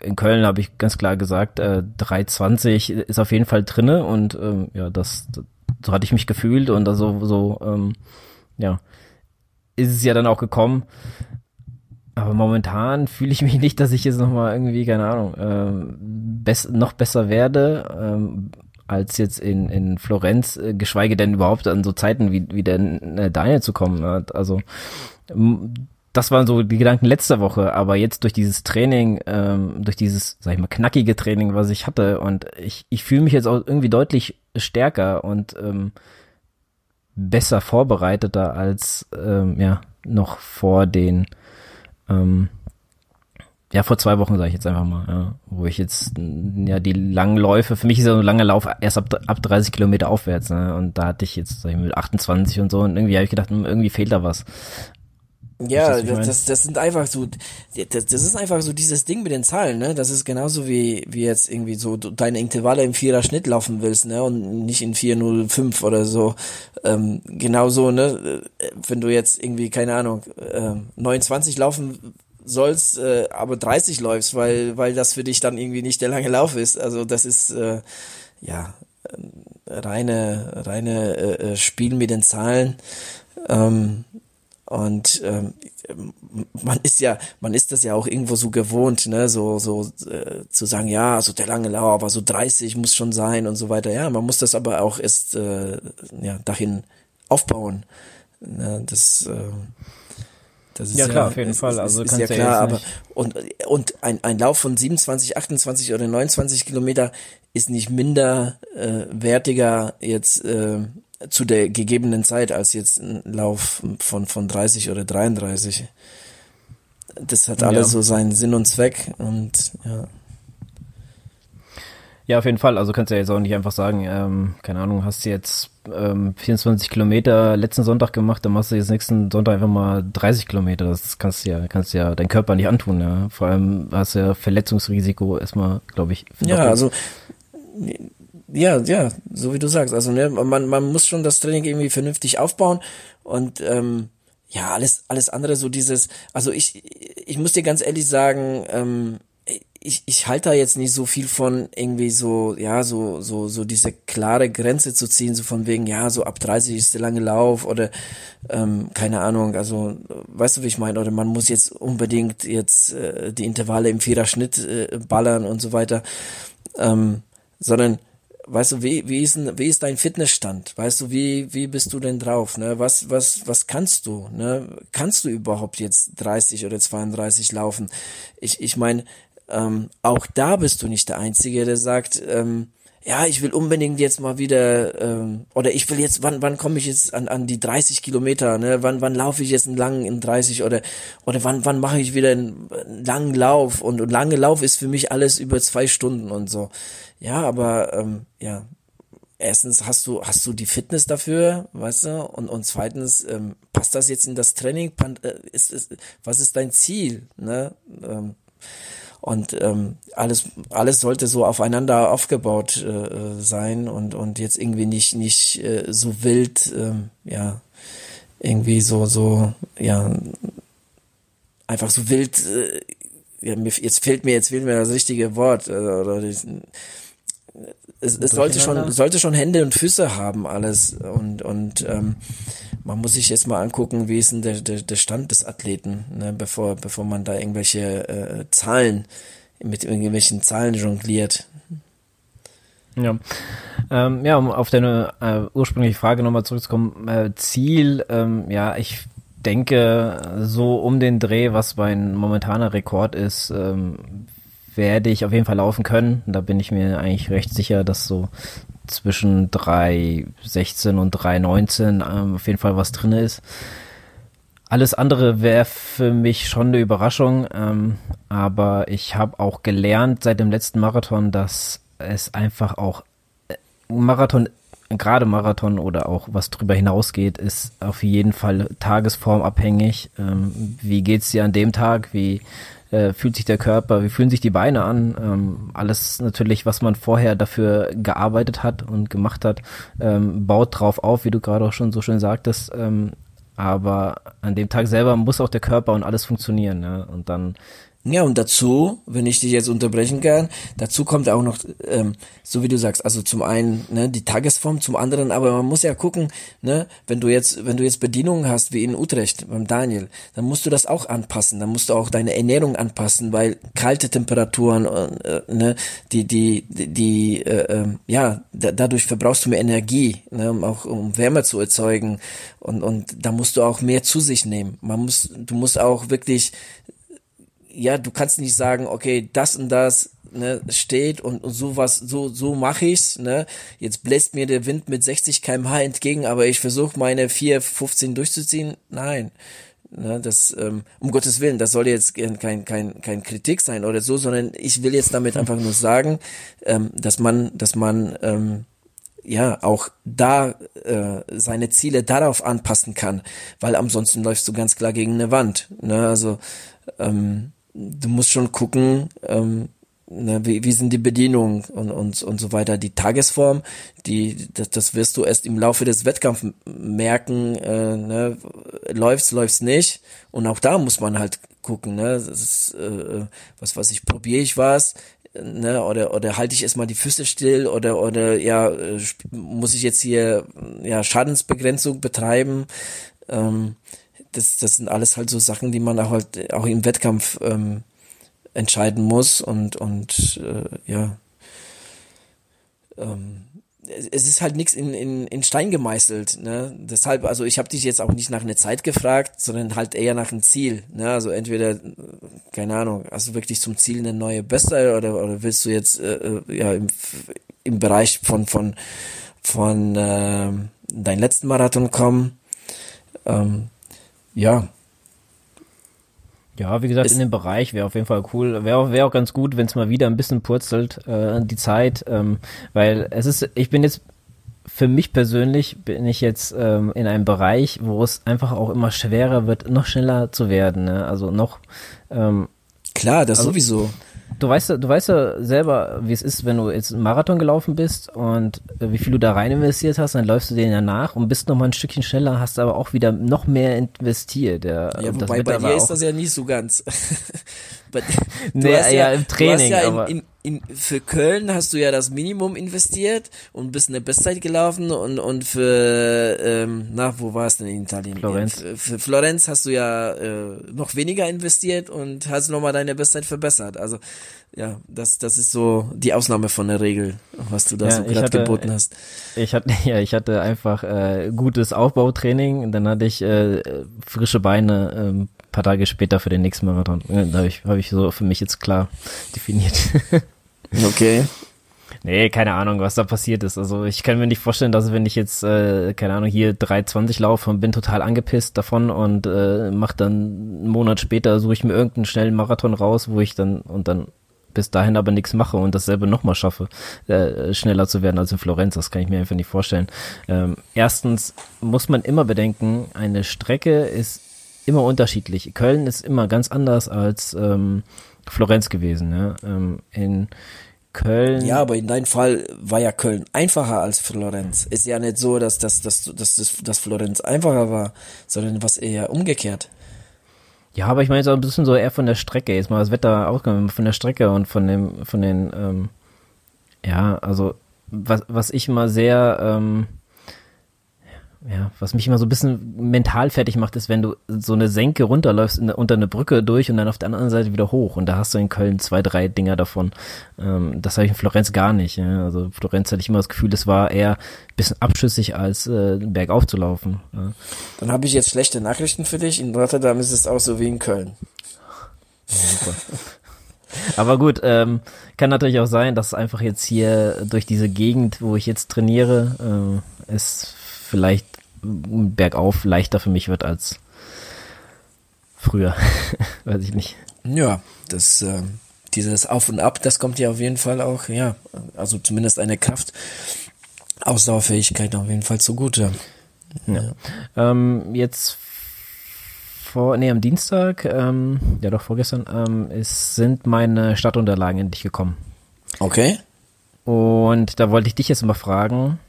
in Köln habe ich ganz klar gesagt, äh, 320 ist auf jeden Fall drinne und ähm, ja, das, so hatte ich mich gefühlt und also so, ähm, ja, ist es ja dann auch gekommen. Aber momentan fühle ich mich nicht, dass ich jetzt nochmal irgendwie, keine Ahnung, ähm, bess noch besser werde ähm, als jetzt in, in Florenz, äh, geschweige denn überhaupt an so Zeiten wie, wie der äh, Daniel zu kommen. Hat. Also das waren so die Gedanken letzter Woche, aber jetzt durch dieses Training, ähm, durch dieses, sag ich mal, knackige Training, was ich hatte und ich, ich fühle mich jetzt auch irgendwie deutlich stärker und ähm, besser vorbereiteter als ähm, ja noch vor den ähm, ja vor zwei Wochen sage ich jetzt einfach mal, ja, wo ich jetzt ja die langen Läufe, für mich ist ja so ein langer Lauf erst ab, ab 30 Kilometer aufwärts, ne? Und da hatte ich jetzt sag ich mal 28 und so und irgendwie habe ich gedacht, hm, irgendwie fehlt da was. Ja, das, das, das sind einfach so, das, das ist einfach so dieses Ding mit den Zahlen, ne? Das ist genauso wie, wie jetzt irgendwie so deine Intervalle im Vierer Schnitt laufen willst, ne? Und nicht in 405 oder so. Ähm, genauso, ne? Wenn du jetzt irgendwie, keine Ahnung, äh, 29 laufen sollst, äh, aber 30 läufst, weil, weil das für dich dann irgendwie nicht der lange Lauf ist. Also das ist, äh, ja, reine, reine äh, äh Spiel mit den Zahlen. Ähm, und ähm, man ist ja, man ist das ja auch irgendwo so gewohnt, ne, so so äh, zu sagen, ja, so der lange Lauf, aber so 30 muss schon sein und so weiter. Ja, man muss das aber auch erst äh, ja dahin aufbauen. Ne, das äh, das ist ja, ja klar, auf jeden ist, Fall. Also ist, ist ja klar, aber und und ein ein Lauf von 27, 28 oder 29 Kilometer ist nicht minder äh, wertiger jetzt äh, zu der gegebenen Zeit als jetzt ein Lauf von, von 30 oder 33. Das hat alles ja. so seinen Sinn und Zweck und ja. Ja, auf jeden Fall. Also kannst du ja jetzt auch nicht einfach sagen, ähm, keine Ahnung, hast du jetzt ähm, 24 Kilometer letzten Sonntag gemacht, dann machst du jetzt nächsten Sonntag einfach mal 30 Kilometer. Das kannst du ja, kannst du ja dein Körper nicht antun, ja. Vor allem hast du ja Verletzungsrisiko erstmal, glaube ich. Ja, also ja, ja, so wie du sagst. Also ne, man, man muss schon das Training irgendwie vernünftig aufbauen und ähm, ja, alles, alles andere, so dieses, also ich, ich muss dir ganz ehrlich sagen, ähm, ich, ich halte da jetzt nicht so viel von irgendwie so, ja, so, so, so diese klare Grenze zu ziehen, so von wegen, ja, so ab 30 ist der lange Lauf oder ähm, keine Ahnung, also weißt du, wie ich meine, oder man muss jetzt unbedingt jetzt äh, die Intervalle im Viererschnitt äh, ballern und so weiter, ähm, sondern weißt du, wie, wie ist, wie ist dein Fitnessstand? Weißt du, wie, wie bist du denn drauf? Ne? Was, was, was kannst du? Ne? Kannst du überhaupt jetzt 30 oder 32 laufen? Ich, ich meine, ähm, auch da bist du nicht der Einzige, der sagt, ähm, ja, ich will unbedingt jetzt mal wieder, ähm, oder ich will jetzt, wann, wann komme ich jetzt an, an die 30 Kilometer, ne? Wann, wann laufe ich jetzt einen langen in 30 oder, oder wann, wann mache ich wieder einen, langen Lauf? Und, und lange Lauf ist für mich alles über zwei Stunden und so. Ja, aber ähm, ja, erstens hast du hast du die Fitness dafür, weißt du, und und zweitens ähm, passt das jetzt in das Training? Äh, ist, ist, was ist dein Ziel, ne? Ähm, und ähm, alles alles sollte so aufeinander aufgebaut äh, sein und und jetzt irgendwie nicht nicht äh, so wild, ähm, ja irgendwie so so ja einfach so wild. Äh, ja, mir, jetzt fehlt mir jetzt fehlt mir das richtige Wort äh, oder es, es sollte schon sollte schon Hände und Füße haben alles und und ähm, man muss sich jetzt mal angucken, wie ist denn der, der, der Stand des Athleten, ne, bevor bevor man da irgendwelche äh, Zahlen mit irgendwelchen Zahlen jongliert. Ja, ähm, ja, um auf deine äh, ursprüngliche Frage nochmal zurückzukommen. Äh, Ziel, ähm, ja, ich denke, so um den Dreh, was mein momentaner Rekord ist, ähm, werde ich auf jeden Fall laufen können. Da bin ich mir eigentlich recht sicher, dass so zwischen 3,16 und 3,19 ähm, auf jeden Fall was drin ist. Alles andere wäre für mich schon eine Überraschung, ähm, aber ich habe auch gelernt seit dem letzten Marathon, dass es einfach auch äh, Marathon, gerade Marathon oder auch was drüber hinausgeht, ist auf jeden Fall tagesformabhängig. Ähm, wie geht's dir an dem Tag? Wie äh, fühlt sich der Körper? Wie fühlen sich die Beine an? Ähm, alles natürlich, was man vorher dafür gearbeitet hat und gemacht hat, ähm, baut drauf auf, wie du gerade auch schon so schön sagtest. Ähm, aber an dem Tag selber muss auch der Körper und alles funktionieren. Ja? Und dann ja, und dazu, wenn ich dich jetzt unterbrechen kann, dazu kommt auch noch, ähm, so wie du sagst, also zum einen ne, die Tagesform, zum anderen, aber man muss ja gucken, ne, wenn du jetzt, wenn du jetzt Bedienungen hast wie in Utrecht beim Daniel, dann musst du das auch anpassen, dann musst du auch deine Ernährung anpassen, weil kalte Temperaturen, äh, ne, die, die, die, die äh, äh, ja, da, dadurch verbrauchst du mehr Energie, ne, um auch um Wärme zu erzeugen und und da musst du auch mehr zu sich nehmen. Man muss, du musst auch wirklich ja, du kannst nicht sagen, okay, das und das ne, steht und, und sowas, so, so mache ich's, ne. Jetzt bläst mir der Wind mit 60 kmh entgegen, aber ich versuche meine 4,15 durchzuziehen. Nein. Ne, das, ähm, um Gottes Willen, das soll jetzt kein, kein, kein Kritik sein oder so, sondern ich will jetzt damit einfach nur sagen, ähm, dass man, dass man, ähm, ja, auch da äh, seine Ziele darauf anpassen kann, weil ansonsten läufst du ganz klar gegen eine Wand. Ne? Also ähm, du musst schon gucken, ähm, ne, wie, wie sind die Bedienungen und, und, und so weiter. Die Tagesform, die, das, das wirst du erst im Laufe des Wettkampfs merken, äh, ne, läuft's, läuft's nicht. Und auch da muss man halt gucken, ne, das ist, äh, was weiß ich, probiere ich was, ne, oder, oder halte ich erstmal die Füße still oder, oder, ja, äh, muss ich jetzt hier, ja, Schadensbegrenzung betreiben, ähm, das, das sind alles halt so Sachen, die man auch halt auch im Wettkampf ähm, entscheiden muss und und äh, ja ähm, es ist halt nichts in, in, in Stein gemeißelt, ne? Deshalb, also ich habe dich jetzt auch nicht nach einer Zeit gefragt, sondern halt eher nach einem Ziel, ne? Also entweder, keine Ahnung, hast du wirklich zum Ziel eine neue Bestzeit oder, oder willst du jetzt äh, äh ja im, im Bereich von von von äh, deinem letzten Marathon kommen? Ähm, ja. Ja, wie gesagt, in dem Bereich wäre auf jeden Fall cool. Wäre auch, wär auch ganz gut, wenn es mal wieder ein bisschen purzelt, äh, die Zeit, ähm, weil es ist, ich bin jetzt, für mich persönlich bin ich jetzt ähm, in einem Bereich, wo es einfach auch immer schwerer wird, noch schneller zu werden. Ne? Also noch ähm, Klar, das also, sowieso du weißt, du weißt ja selber, wie es ist, wenn du jetzt einen Marathon gelaufen bist und äh, wie viel du da rein investiert hast, dann läufst du den ja nach und bist noch mal ein Stückchen schneller, hast aber auch wieder noch mehr investiert. Ja, ja wobei bei dir ist das ja nicht so ganz. du nee, hast ja, ja, im Training. Du hast ja in, in, in, für Köln hast du ja das Minimum investiert und bist eine Bestzeit gelaufen und, und für, ähm, na, wo war es denn in Italien? Florenz. Ja, für, für Florenz hast du ja äh, noch weniger investiert und hast nochmal deine Bestzeit verbessert. Also ja, das, das ist so die Ausnahme von der Regel, was du da ja, so gerade geboten hast. Ich hatte, ja, ich hatte einfach äh, gutes Aufbautraining, dann hatte ich äh, frische Beine, ähm, paar Tage später für den nächsten Marathon. Da habe ich, hab ich so für mich jetzt klar definiert. okay. Nee, keine Ahnung, was da passiert ist. Also ich kann mir nicht vorstellen, dass wenn ich jetzt, äh, keine Ahnung, hier 3,20 laufe und bin total angepisst davon und äh, mach dann einen Monat später, suche ich mir irgendeinen schnellen Marathon raus, wo ich dann und dann bis dahin aber nichts mache und dasselbe nochmal schaffe, äh, schneller zu werden als in Florenz. Das kann ich mir einfach nicht vorstellen. Ähm, erstens muss man immer bedenken, eine Strecke ist immer unterschiedlich. Köln ist immer ganz anders als ähm, Florenz gewesen. Ja? Ähm, in Köln. Ja, aber in deinem Fall war ja Köln einfacher als Florenz. Ist ja nicht so, dass das, dass, dass, dass, dass Florenz einfacher war, sondern was eher umgekehrt. Ja, aber ich meine jetzt auch ein bisschen so eher von der Strecke. Jetzt mal das Wetter ausgegangen, von der Strecke und von dem, von den, ähm, ja, also was, was ich mal sehr, ähm, ja, was mich immer so ein bisschen mental fertig macht, ist, wenn du so eine Senke runterläufst in, unter eine Brücke durch und dann auf der anderen Seite wieder hoch. Und da hast du in Köln zwei, drei Dinger davon. Ähm, das habe ich in Florenz gar nicht. Ja. Also Florenz hatte ich immer das Gefühl, es war eher ein bisschen abschüssig als äh, bergauf zu laufen. Ja. Dann habe ich jetzt schlechte Nachrichten für dich. In Rotterdam ist es auch so wie in Köln. Ja. Aber gut, ähm, kann natürlich auch sein, dass einfach jetzt hier durch diese Gegend, wo ich jetzt trainiere, äh, es vielleicht bergauf leichter für mich wird als früher. Weiß ich nicht. Ja, das, äh, dieses Auf und Ab, das kommt ja auf jeden Fall auch, ja, also zumindest eine Kraft, Ausdauerfähigkeit auf jeden Fall zugute. Ja. ja. Ähm, jetzt vor, nee, am Dienstag, ähm, ja doch vorgestern, ähm, ist, sind meine Stadtunterlagen endlich gekommen. Okay. Und da wollte ich dich jetzt mal fragen,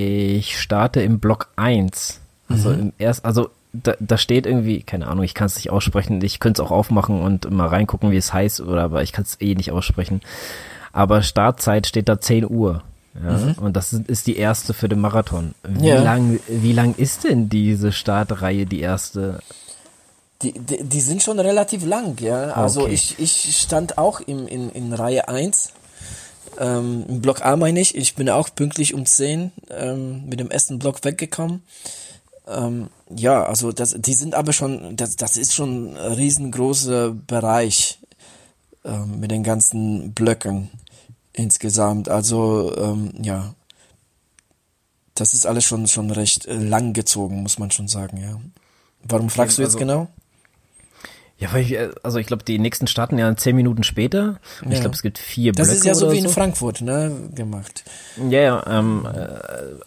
ich starte im Block 1. Also mhm. im erst, also da, da steht irgendwie, keine Ahnung, ich kann es nicht aussprechen. Ich könnte es auch aufmachen und mal reingucken, wie es heißt, oder aber ich kann es eh nicht aussprechen. Aber Startzeit steht da 10 Uhr. Ja, mhm. Und das ist die erste für den Marathon. Wie ja. lang, wie lang ist denn diese Startreihe, die erste? Die, die, die sind schon relativ lang, ja. Also okay. ich, ich stand auch im, in, in Reihe 1 ähm, Im Block A meine ich, ich bin auch pünktlich um 10 ähm, mit dem ersten Block weggekommen. Ähm, ja, also das, die sind aber schon, das, das ist schon ein riesengroßer Bereich ähm, mit den ganzen Blöcken insgesamt. Also ähm, ja, das ist alles schon schon recht äh, lang gezogen, muss man schon sagen, ja. Warum fragst du jetzt also, genau? Ja, weil ich, äh, also ich glaube, die nächsten starten ja zehn Minuten später. Und ja. ich glaube, es gibt vier Blöcke Das ist ja so wie in so. Frankfurt, ne, gemacht. Ja, ja, ähm, äh,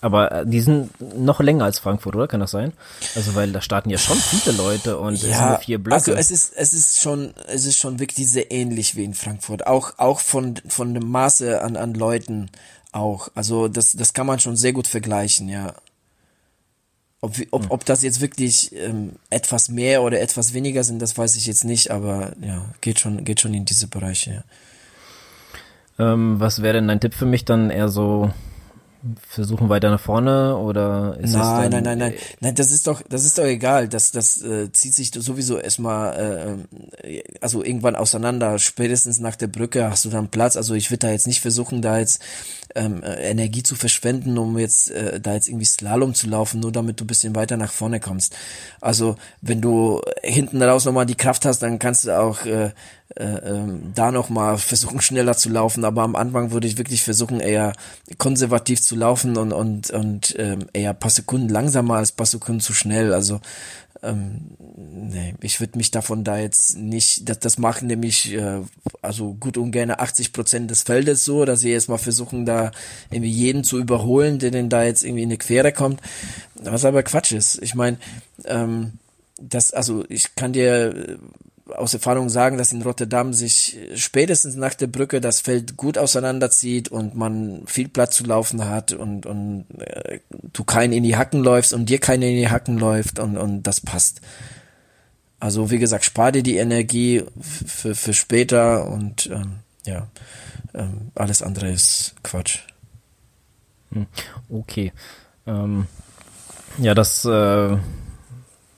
aber die sind noch länger als Frankfurt, oder? Kann das sein? Also, weil da starten ja schon viele Leute und ja, es sind nur vier Blöcke. Also es ist, es ist schon, es ist schon wirklich sehr ähnlich wie in Frankfurt. Auch, auch von, von dem Maße an, an Leuten auch. Also das, das kann man schon sehr gut vergleichen, ja. Ob, ob, ob das jetzt wirklich ähm, etwas mehr oder etwas weniger sind, das weiß ich jetzt nicht, aber ja, geht schon, geht schon in diese Bereiche. Ja. Ähm, was wäre denn dein Tipp für mich dann eher so versuchen weiter nach vorne oder ist nein, nein, nein, nein, nein, das ist doch, das ist doch egal. Das, das äh, zieht sich sowieso erstmal, äh, also irgendwann auseinander. Spätestens nach der Brücke hast du dann Platz. Also ich würde da jetzt nicht versuchen, da jetzt ähm, äh, Energie zu verschwenden, um jetzt äh, da jetzt irgendwie Slalom zu laufen, nur damit du bisschen weiter nach vorne kommst. Also wenn du hinten raus nochmal die Kraft hast, dann kannst du auch äh, äh, ähm, da nochmal versuchen schneller zu laufen, aber am Anfang würde ich wirklich versuchen eher konservativ zu laufen und und und ähm, eher paar Sekunden langsamer als paar Sekunden zu schnell. Also ähm, nee, ich würde mich davon da jetzt nicht, das, das machen nämlich äh, also gut und gerne 80 Prozent des Feldes so, dass sie jetzt mal versuchen, da irgendwie jeden zu überholen, der denn da jetzt irgendwie in eine Quere kommt. Was aber Quatsch ist. Ich meine, ähm, das, also ich kann dir aus Erfahrung sagen, dass in Rotterdam sich spätestens nach der Brücke das Feld gut auseinanderzieht und man viel Platz zu laufen hat und, und äh, du keinen in die Hacken läufst und dir keiner in die Hacken läuft und, und das passt. Also wie gesagt, spar dir die Energie für, für später und ähm, ja, ähm, alles andere ist Quatsch. Hm, okay. Ähm, ja, das äh,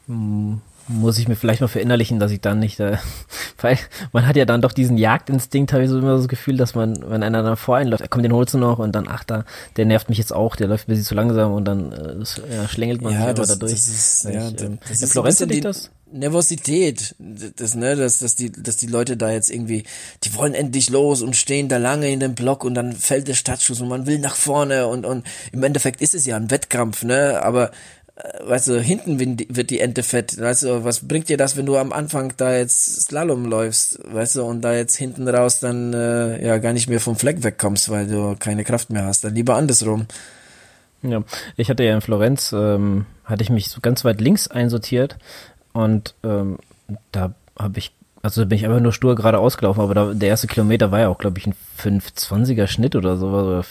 hm, muss ich mir vielleicht mal verinnerlichen, dass ich dann nicht, äh, weil man hat ja dann doch diesen Jagdinstinkt, habe ich so immer so das Gefühl, dass man, wenn einer dann vor einen läuft, komm, den holst du noch und dann, ach da, der nervt mich jetzt auch, der läuft ein bisschen zu langsam und dann äh, ja, schlängelt man ja, sich das, aber da durch. Das ist, ja, ich, äh, das ist Florenz so das? Nervosität, das, ne, dass, dass die, dass die Leute da jetzt irgendwie, die wollen endlich los und stehen da lange in dem Block und dann fällt der Startschuss und man will nach vorne und, und im Endeffekt ist es ja ein Wettkampf, ne, aber weißt du, hinten wird die Ente fett. Weißt du, was bringt dir das, wenn du am Anfang da jetzt Slalom läufst, weißt du, und da jetzt hinten raus dann äh, ja gar nicht mehr vom Fleck wegkommst, weil du keine Kraft mehr hast. Dann lieber andersrum. Ja, ich hatte ja in Florenz, ähm, hatte ich mich so ganz weit links einsortiert und ähm, da habe ich, also bin ich einfach nur stur gerade ausgelaufen, aber da, der erste Kilometer war ja auch, glaube ich, ein 520er Schnitt oder so, oder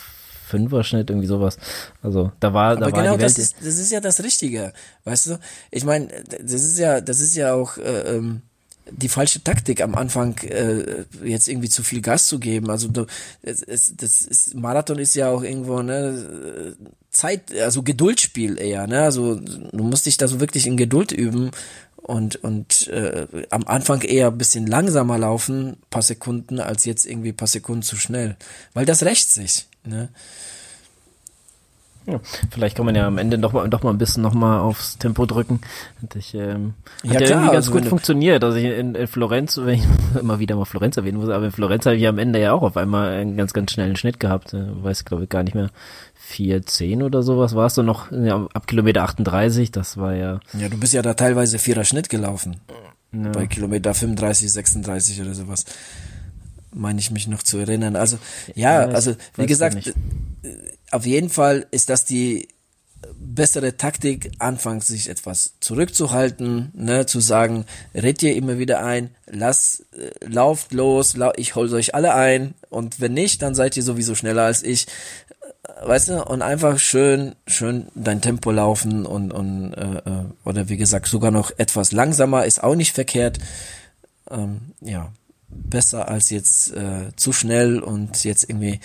Fünfer-Schnitt, irgendwie sowas. Also da war, Aber da war genau die Welt das ist, das ist ja das Richtige, weißt du? Ich meine, das ist ja, das ist ja auch, äh, ähm, die falsche Taktik am Anfang äh, jetzt irgendwie zu viel Gas zu geben. Also du, das ist, Marathon ist ja auch irgendwo ne Zeit, also Geduldsspiel eher. Ne? Also du musst dich da so wirklich in Geduld üben und und äh, am Anfang eher ein bisschen langsamer laufen, paar Sekunden, als jetzt irgendwie paar Sekunden zu schnell, weil das rächt sich. Ne? Ja, vielleicht kann man ja am Ende noch mal, doch mal ein bisschen noch mal aufs Tempo drücken. Und ich, ähm, hat ja, ja klar, irgendwie ganz also gut funktioniert. Also ich in, in Florenz, wenn ich immer wieder mal Florenz erwähnen muss, aber in Florenz habe ich am Ende ja auch auf einmal einen ganz, ganz schnellen Schnitt gehabt. Äh, weiß, glaube ich, gar nicht mehr. 4,10 oder sowas war es dann noch, ja, ab Kilometer 38, das war ja. Ja, du bist ja da teilweise vierer Schnitt gelaufen. Ja. Bei Kilometer 35, 36 oder sowas. Meine ich mich noch zu erinnern. Also, ja, ja also, wie gesagt, auf jeden Fall ist das die bessere Taktik, anfangs sich etwas zurückzuhalten, ne, zu sagen, redet ihr immer wieder ein, lass, äh, lauft los, lau ich hol euch alle ein und wenn nicht, dann seid ihr sowieso schneller als ich, äh, weißt du, und einfach schön, schön dein Tempo laufen und, und äh, äh, oder wie gesagt, sogar noch etwas langsamer ist auch nicht verkehrt, ähm, ja, besser als jetzt äh, zu schnell und jetzt irgendwie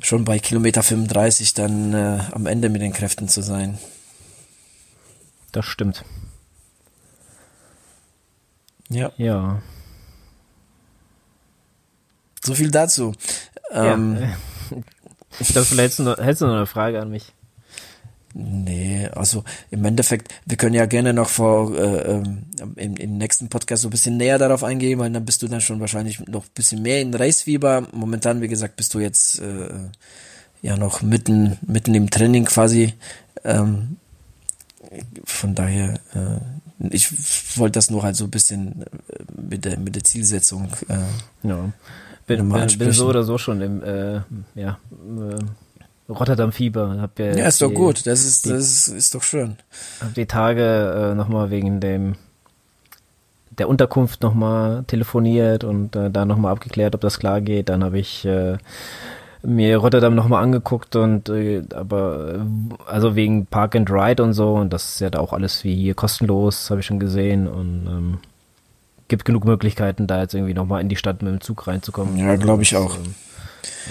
schon bei Kilometer 35 dann äh, am Ende mit den Kräften zu sein. Das stimmt. Ja. Ja. So viel dazu. Ähm, ja. Ich glaube, vielleicht hättest du, noch, hättest du noch eine Frage an mich. Nee, also im Endeffekt, wir können ja gerne noch vor äh, ähm, im, im nächsten Podcast so ein bisschen näher darauf eingehen, weil dann bist du dann schon wahrscheinlich noch ein bisschen mehr in Racefieber. Momentan, wie gesagt, bist du jetzt äh, ja noch mitten mitten im Training quasi. Ähm, von daher, äh, ich wollte das nur halt so ein bisschen äh, mit der mit der Zielsetzung. Äh, ja, bin, bin, bin so oder so schon im äh, ja. Äh, Rotterdam-Fieber. Hab ja, ja, ist die, doch gut. Das ist, die, das ist, ist doch schön. Hab die Tage äh, nochmal wegen dem der Unterkunft nochmal telefoniert und äh, da nochmal abgeklärt, ob das klar geht. Dann habe ich äh, mir Rotterdam nochmal angeguckt und äh, aber äh, also wegen Park and Ride und so und das ist ja da auch alles wie hier kostenlos, habe ich schon gesehen und ähm, gibt genug Möglichkeiten, da jetzt irgendwie nochmal in die Stadt mit dem Zug reinzukommen. Ja, glaube ich auch. Ähm,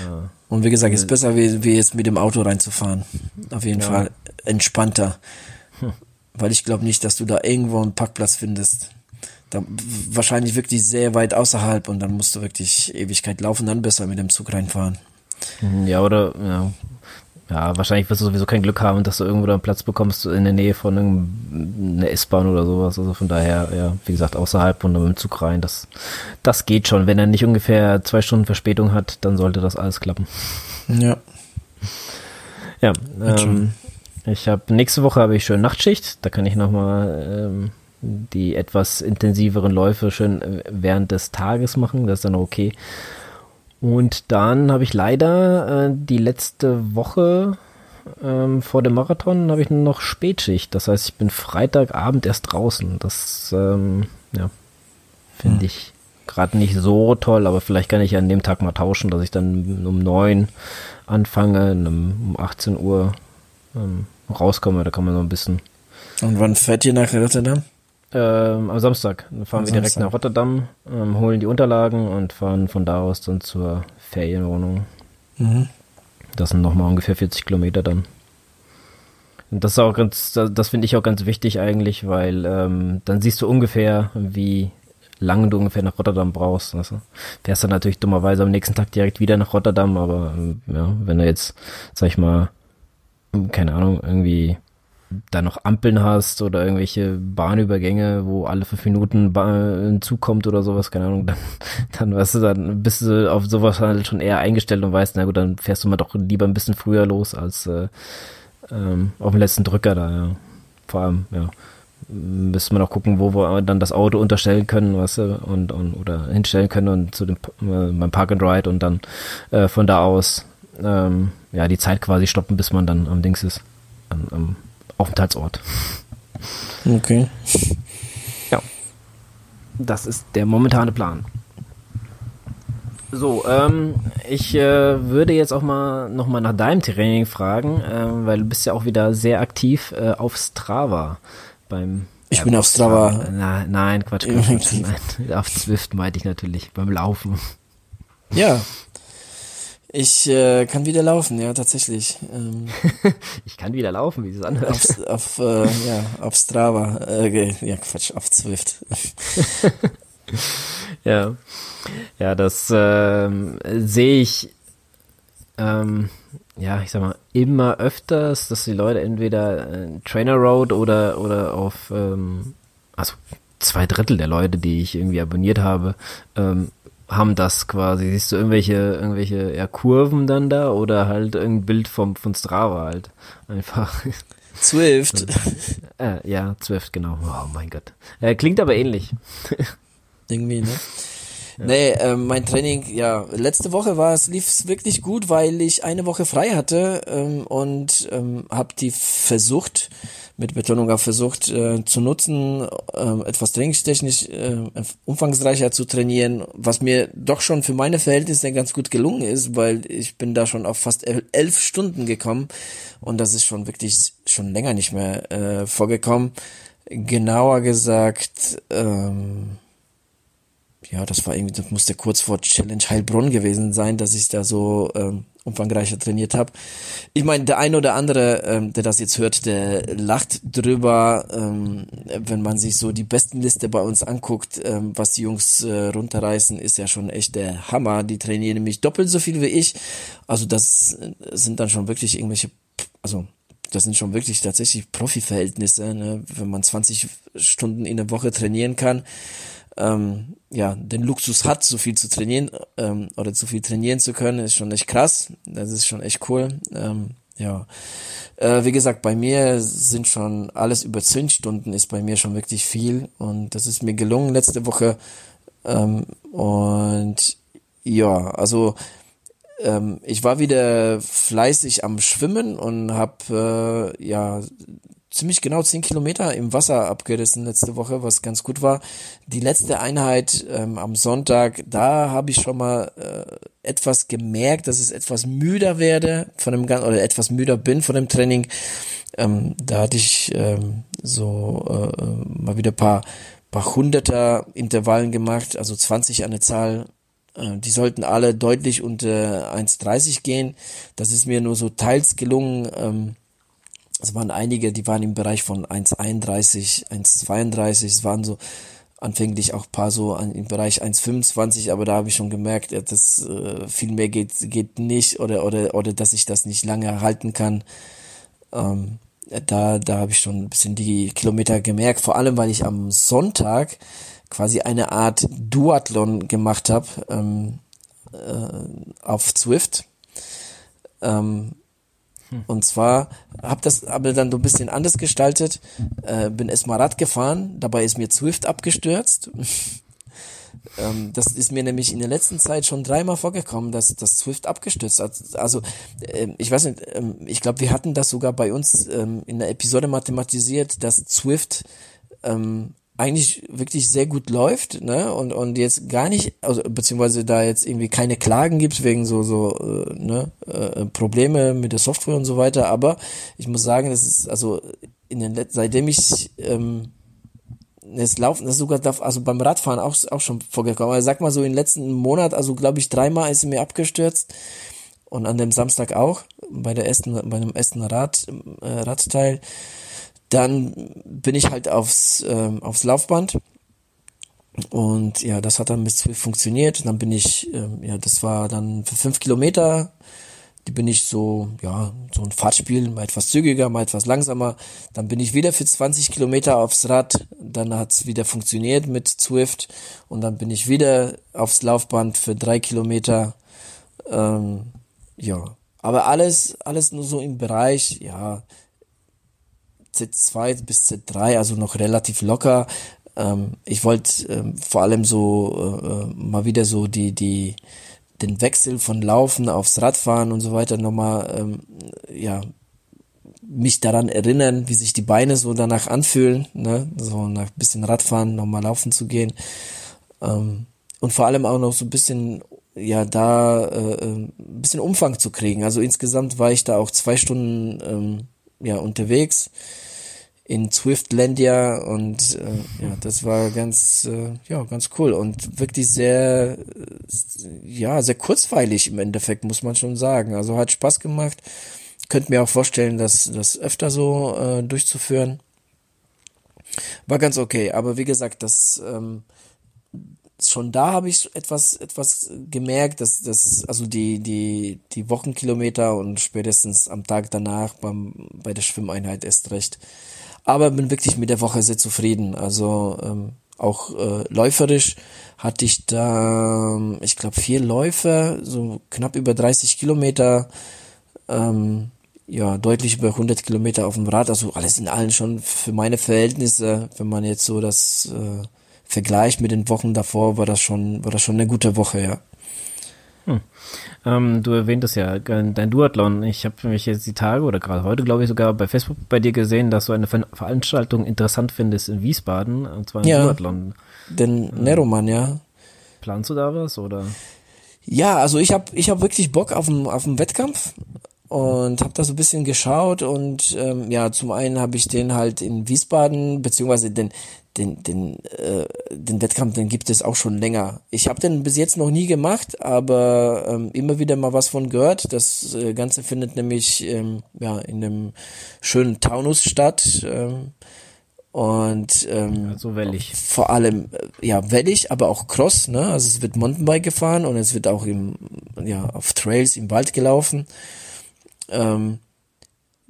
ja. Und wie gesagt, ist besser, wie, wie jetzt mit dem Auto reinzufahren. Auf jeden ja. Fall entspannter. Hm. Weil ich glaube nicht, dass du da irgendwo einen Parkplatz findest. Da, wahrscheinlich wirklich sehr weit außerhalb und dann musst du wirklich Ewigkeit laufen, dann besser mit dem Zug reinfahren. Ja, oder ja, ja, wahrscheinlich wirst du sowieso kein Glück haben, dass du irgendwo da einen Platz bekommst in der Nähe von einer S-Bahn oder sowas. Also von daher, ja, wie gesagt, außerhalb und dann mit dem Zug rein. Das, das geht schon. Wenn er nicht ungefähr zwei Stunden Verspätung hat, dann sollte das alles klappen. Ja. Ja, ähm, ich habe nächste Woche habe ich schön Nachtschicht. Da kann ich nochmal ähm, die etwas intensiveren Läufe schön äh, während des Tages machen. Das ist dann okay. Und dann habe ich leider äh, die letzte Woche ähm, vor dem Marathon habe ich nur noch Spätschicht. Das heißt, ich bin Freitagabend erst draußen. Das ähm, ja, finde hm. ich gerade nicht so toll, aber vielleicht kann ich ja an dem Tag mal tauschen, dass ich dann um neun anfange, um 18 Uhr ähm, rauskomme. Da kann man so ein bisschen. Und wann fährt ihr nach Rotterdam? Ähm, am Samstag. Dann fahren am wir direkt Samstag. nach Rotterdam, ähm, holen die Unterlagen und fahren von da aus dann zur Ferienwohnung. Mhm. Das sind nochmal ungefähr 40 Kilometer dann. Und das ist auch ganz, das, finde ich auch ganz wichtig eigentlich, weil ähm, dann siehst du ungefähr, wie lange du ungefähr nach Rotterdam brauchst. Also, fährst dann natürlich dummerweise am nächsten Tag direkt wieder nach Rotterdam, aber ähm, ja, wenn du jetzt, sag ich mal, keine Ahnung, irgendwie da noch Ampeln hast oder irgendwelche Bahnübergänge, wo alle fünf Minuten ein Zug kommt oder sowas, keine Ahnung, dann, dann weißt du, dann bist du auf sowas halt schon eher eingestellt und weißt, na gut, dann fährst du mal doch lieber ein bisschen früher los als äh, ähm, auf dem letzten Drücker da, ja. Vor allem, ja. Müssen wir noch gucken, wo wir dann das Auto unterstellen können, weißt du, und, und oder hinstellen können und zu dem äh, beim Park and Ride und dann äh, von da aus ähm, ja die Zeit quasi stoppen, bis man dann am Dings ist. Am, am Aufenthaltsort. Okay. Ja. Das ist der momentane Plan. So, ähm, ich äh, würde jetzt auch mal nochmal nach deinem Training fragen, äh, weil du bist ja auch wieder sehr aktiv äh, auf Strava beim Ich ja, bin auf Strava. Na, nein, Quatsch, Quatsch, nein. Auf Zwift meinte ich natürlich beim Laufen. Ja. Ich äh, kann wieder laufen, ja, tatsächlich. Ähm, ich kann wieder laufen, wie es anhört. Auf, auf, äh, ja, auf Strava. Äh, ja, Quatsch, auf Zwift. ja. Ja, das ähm, sehe ich ähm, ja, ich sag mal, immer öfters, dass die Leute entweder äh, Trainer Road oder, oder auf, ähm, also zwei Drittel der Leute, die ich irgendwie abonniert habe, ähm, haben das quasi. Siehst du irgendwelche, irgendwelche ja, Kurven dann da oder halt irgendein Bild vom, von Strava halt. Einfach. Zwift. äh, ja, Zwift, genau. Oh mein Gott. Äh, klingt aber ähnlich. Irgendwie, ne? Nee, äh, mein Training, ja, letzte Woche war es, lief es wirklich gut, weil ich eine Woche frei hatte ähm, und ähm, habe die versucht, mit Betonung auf versucht äh, zu nutzen, äh, etwas trainingstechnisch äh, umfangreicher zu trainieren, was mir doch schon für meine Verhältnisse ganz gut gelungen ist, weil ich bin da schon auf fast elf Stunden gekommen und das ist schon wirklich schon länger nicht mehr äh, vorgekommen. Genauer gesagt, ähm, ja, das war irgendwie, das musste kurz vor Challenge Heilbronn gewesen sein, dass ich da so ähm, umfangreicher trainiert habe. Ich meine, der ein oder andere, ähm, der das jetzt hört, der lacht drüber, ähm, wenn man sich so die Bestenliste bei uns anguckt, ähm, was die Jungs äh, runterreißen, ist ja schon echt der Hammer. Die trainieren nämlich doppelt so viel wie ich. Also das sind dann schon wirklich irgendwelche, also das sind schon wirklich tatsächlich Profi-Verhältnisse, ne? wenn man 20 Stunden in der Woche trainieren kann ähm, ja, den Luxus hat, so viel zu trainieren ähm, oder zu viel trainieren zu können, ist schon echt krass. Das ist schon echt cool. Ähm, ja, äh, wie gesagt, bei mir sind schon alles über zehn Stunden ist bei mir schon wirklich viel und das ist mir gelungen letzte Woche. Ähm, und ja, also ähm, ich war wieder fleißig am Schwimmen und habe äh, ja ziemlich genau zehn Kilometer im Wasser abgerissen letzte Woche, was ganz gut war. Die letzte Einheit ähm, am Sonntag, da habe ich schon mal äh, etwas gemerkt, dass ich etwas müder werde von dem ganzen oder etwas müder bin von dem Training. Ähm, da hatte ich ähm, so äh, mal wieder paar paar hunderter Intervallen gemacht, also 20 an der Zahl äh, die sollten alle deutlich unter 1,30 gehen. Das ist mir nur so teils gelungen. Es waren einige, die waren im Bereich von 1,31, 1,32. Es waren so anfänglich auch paar so an, im Bereich 1,25, aber da habe ich schon gemerkt, dass äh, viel mehr geht, geht nicht oder, oder, oder dass ich das nicht lange halten kann. Ähm, da, da habe ich schon ein bisschen die Kilometer gemerkt, vor allem weil ich am Sonntag quasi eine Art Duathlon gemacht habe ähm, äh, auf Zwift. Ähm, hm. Und zwar habe das aber dann so ein bisschen anders gestaltet. Äh, bin erstmal Rad gefahren, dabei ist mir Zwift abgestürzt. ähm, das ist mir nämlich in der letzten Zeit schon dreimal vorgekommen, dass das Zwift abgestürzt hat. Also äh, ich weiß nicht, äh, ich glaube, wir hatten das sogar bei uns ähm, in der Episode mathematisiert, dass Zwift ähm, eigentlich wirklich sehr gut läuft, ne, und, und jetzt gar nicht, also, beziehungsweise da jetzt irgendwie keine Klagen gibt wegen so, so, äh, ne, äh, Probleme mit der Software und so weiter, aber ich muss sagen, das ist, also, in den, seitdem ich, ähm, es laufen, das ist sogar, also beim Radfahren auch, auch schon vorgekommen, also sag mal so, im letzten Monat, also glaube ich, dreimal ist er mir abgestürzt. Und an dem Samstag auch, bei der ersten, bei dem ersten Rad, äh, Radteil, dann bin ich halt aufs, ähm, aufs Laufband. Und ja, das hat dann bis 12 funktioniert. Dann bin ich, ähm, ja, das war dann für fünf Kilometer. Die bin ich so, ja, so ein Fahrtspiel, mal etwas zügiger, mal etwas langsamer. Dann bin ich wieder für 20 Kilometer aufs Rad. Dann hat's wieder funktioniert mit Zwift. Und dann bin ich wieder aufs Laufband für drei Kilometer. Ähm, ja, aber alles, alles nur so im Bereich, ja, Z2 bis Z3, also noch relativ locker. Ähm, ich wollte ähm, vor allem so äh, äh, mal wieder so die, die, den Wechsel von Laufen aufs Radfahren und so weiter nochmal, ähm, ja, mich daran erinnern, wie sich die Beine so danach anfühlen, ne, so nach bisschen Radfahren nochmal laufen zu gehen. Ähm, und vor allem auch noch so ein bisschen, ja, da äh, ein bisschen Umfang zu kriegen. Also insgesamt war ich da auch zwei Stunden ähm, ja, unterwegs. In Swiftlandia und äh, ja, das war ganz, äh, ja, ganz cool und wirklich sehr, ja, sehr kurzweilig im Endeffekt, muss man schon sagen. Also hat Spaß gemacht. Könnt mir auch vorstellen, das, das öfter so äh, durchzuführen. War ganz okay, aber wie gesagt, das ähm, schon da habe ich etwas etwas gemerkt, dass das also die die die Wochenkilometer und spätestens am Tag danach beim bei der Schwimmeinheit erst recht. Aber bin wirklich mit der Woche sehr zufrieden. Also ähm, auch äh, läuferisch hatte ich da, ich glaube, vier Läufe, so knapp über 30 Kilometer, ähm, ja, deutlich über 100 Kilometer auf dem Rad. Also alles in allem schon für meine Verhältnisse, wenn man jetzt so das äh, Vergleich mit den Wochen davor war das schon, war das schon eine gute Woche, ja. Hm. Ähm, du erwähntest ja dein Duathlon. Ich habe mich jetzt die Tage oder gerade heute, glaube ich, sogar bei Facebook bei dir gesehen, dass du eine Ver Veranstaltung interessant findest in Wiesbaden, und zwar ein ja, Duathlon. Den ähm, Neroman, ja. Planst du da was oder? Ja, also ich habe ich hab wirklich Bock auf einen auf einen Wettkampf und habe da so ein bisschen geschaut und ähm, ja, zum einen habe ich den halt in Wiesbaden beziehungsweise den den, den, äh, den Wettkampf, den gibt es auch schon länger. Ich habe den bis jetzt noch nie gemacht, aber ähm, immer wieder mal was von gehört. Das äh, Ganze findet nämlich ähm, ja, in einem schönen Taunus statt. Ähm, und ähm, also wellig. vor allem äh, ja wellig, aber auch Cross, ne? Also es wird Mountainbike gefahren und es wird auch im ja auf Trails im Wald gelaufen. Ähm,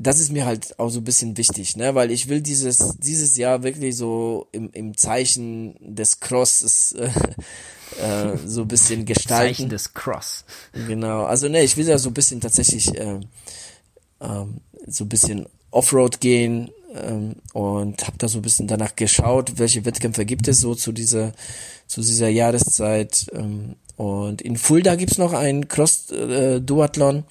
das ist mir halt auch so ein bisschen wichtig, ne, weil ich will dieses dieses Jahr wirklich so im, im Zeichen des Crosses äh, äh, so ein bisschen gestalten. Zeichen des Cross. Genau, also ne, ich will ja so ein bisschen tatsächlich äh, ähm, so ein bisschen Offroad gehen ähm, und habe da so ein bisschen danach geschaut, welche Wettkämpfe gibt es so zu dieser zu dieser Jahreszeit ähm, und in Fulda gibt's noch einen Cross-Duathlon, äh,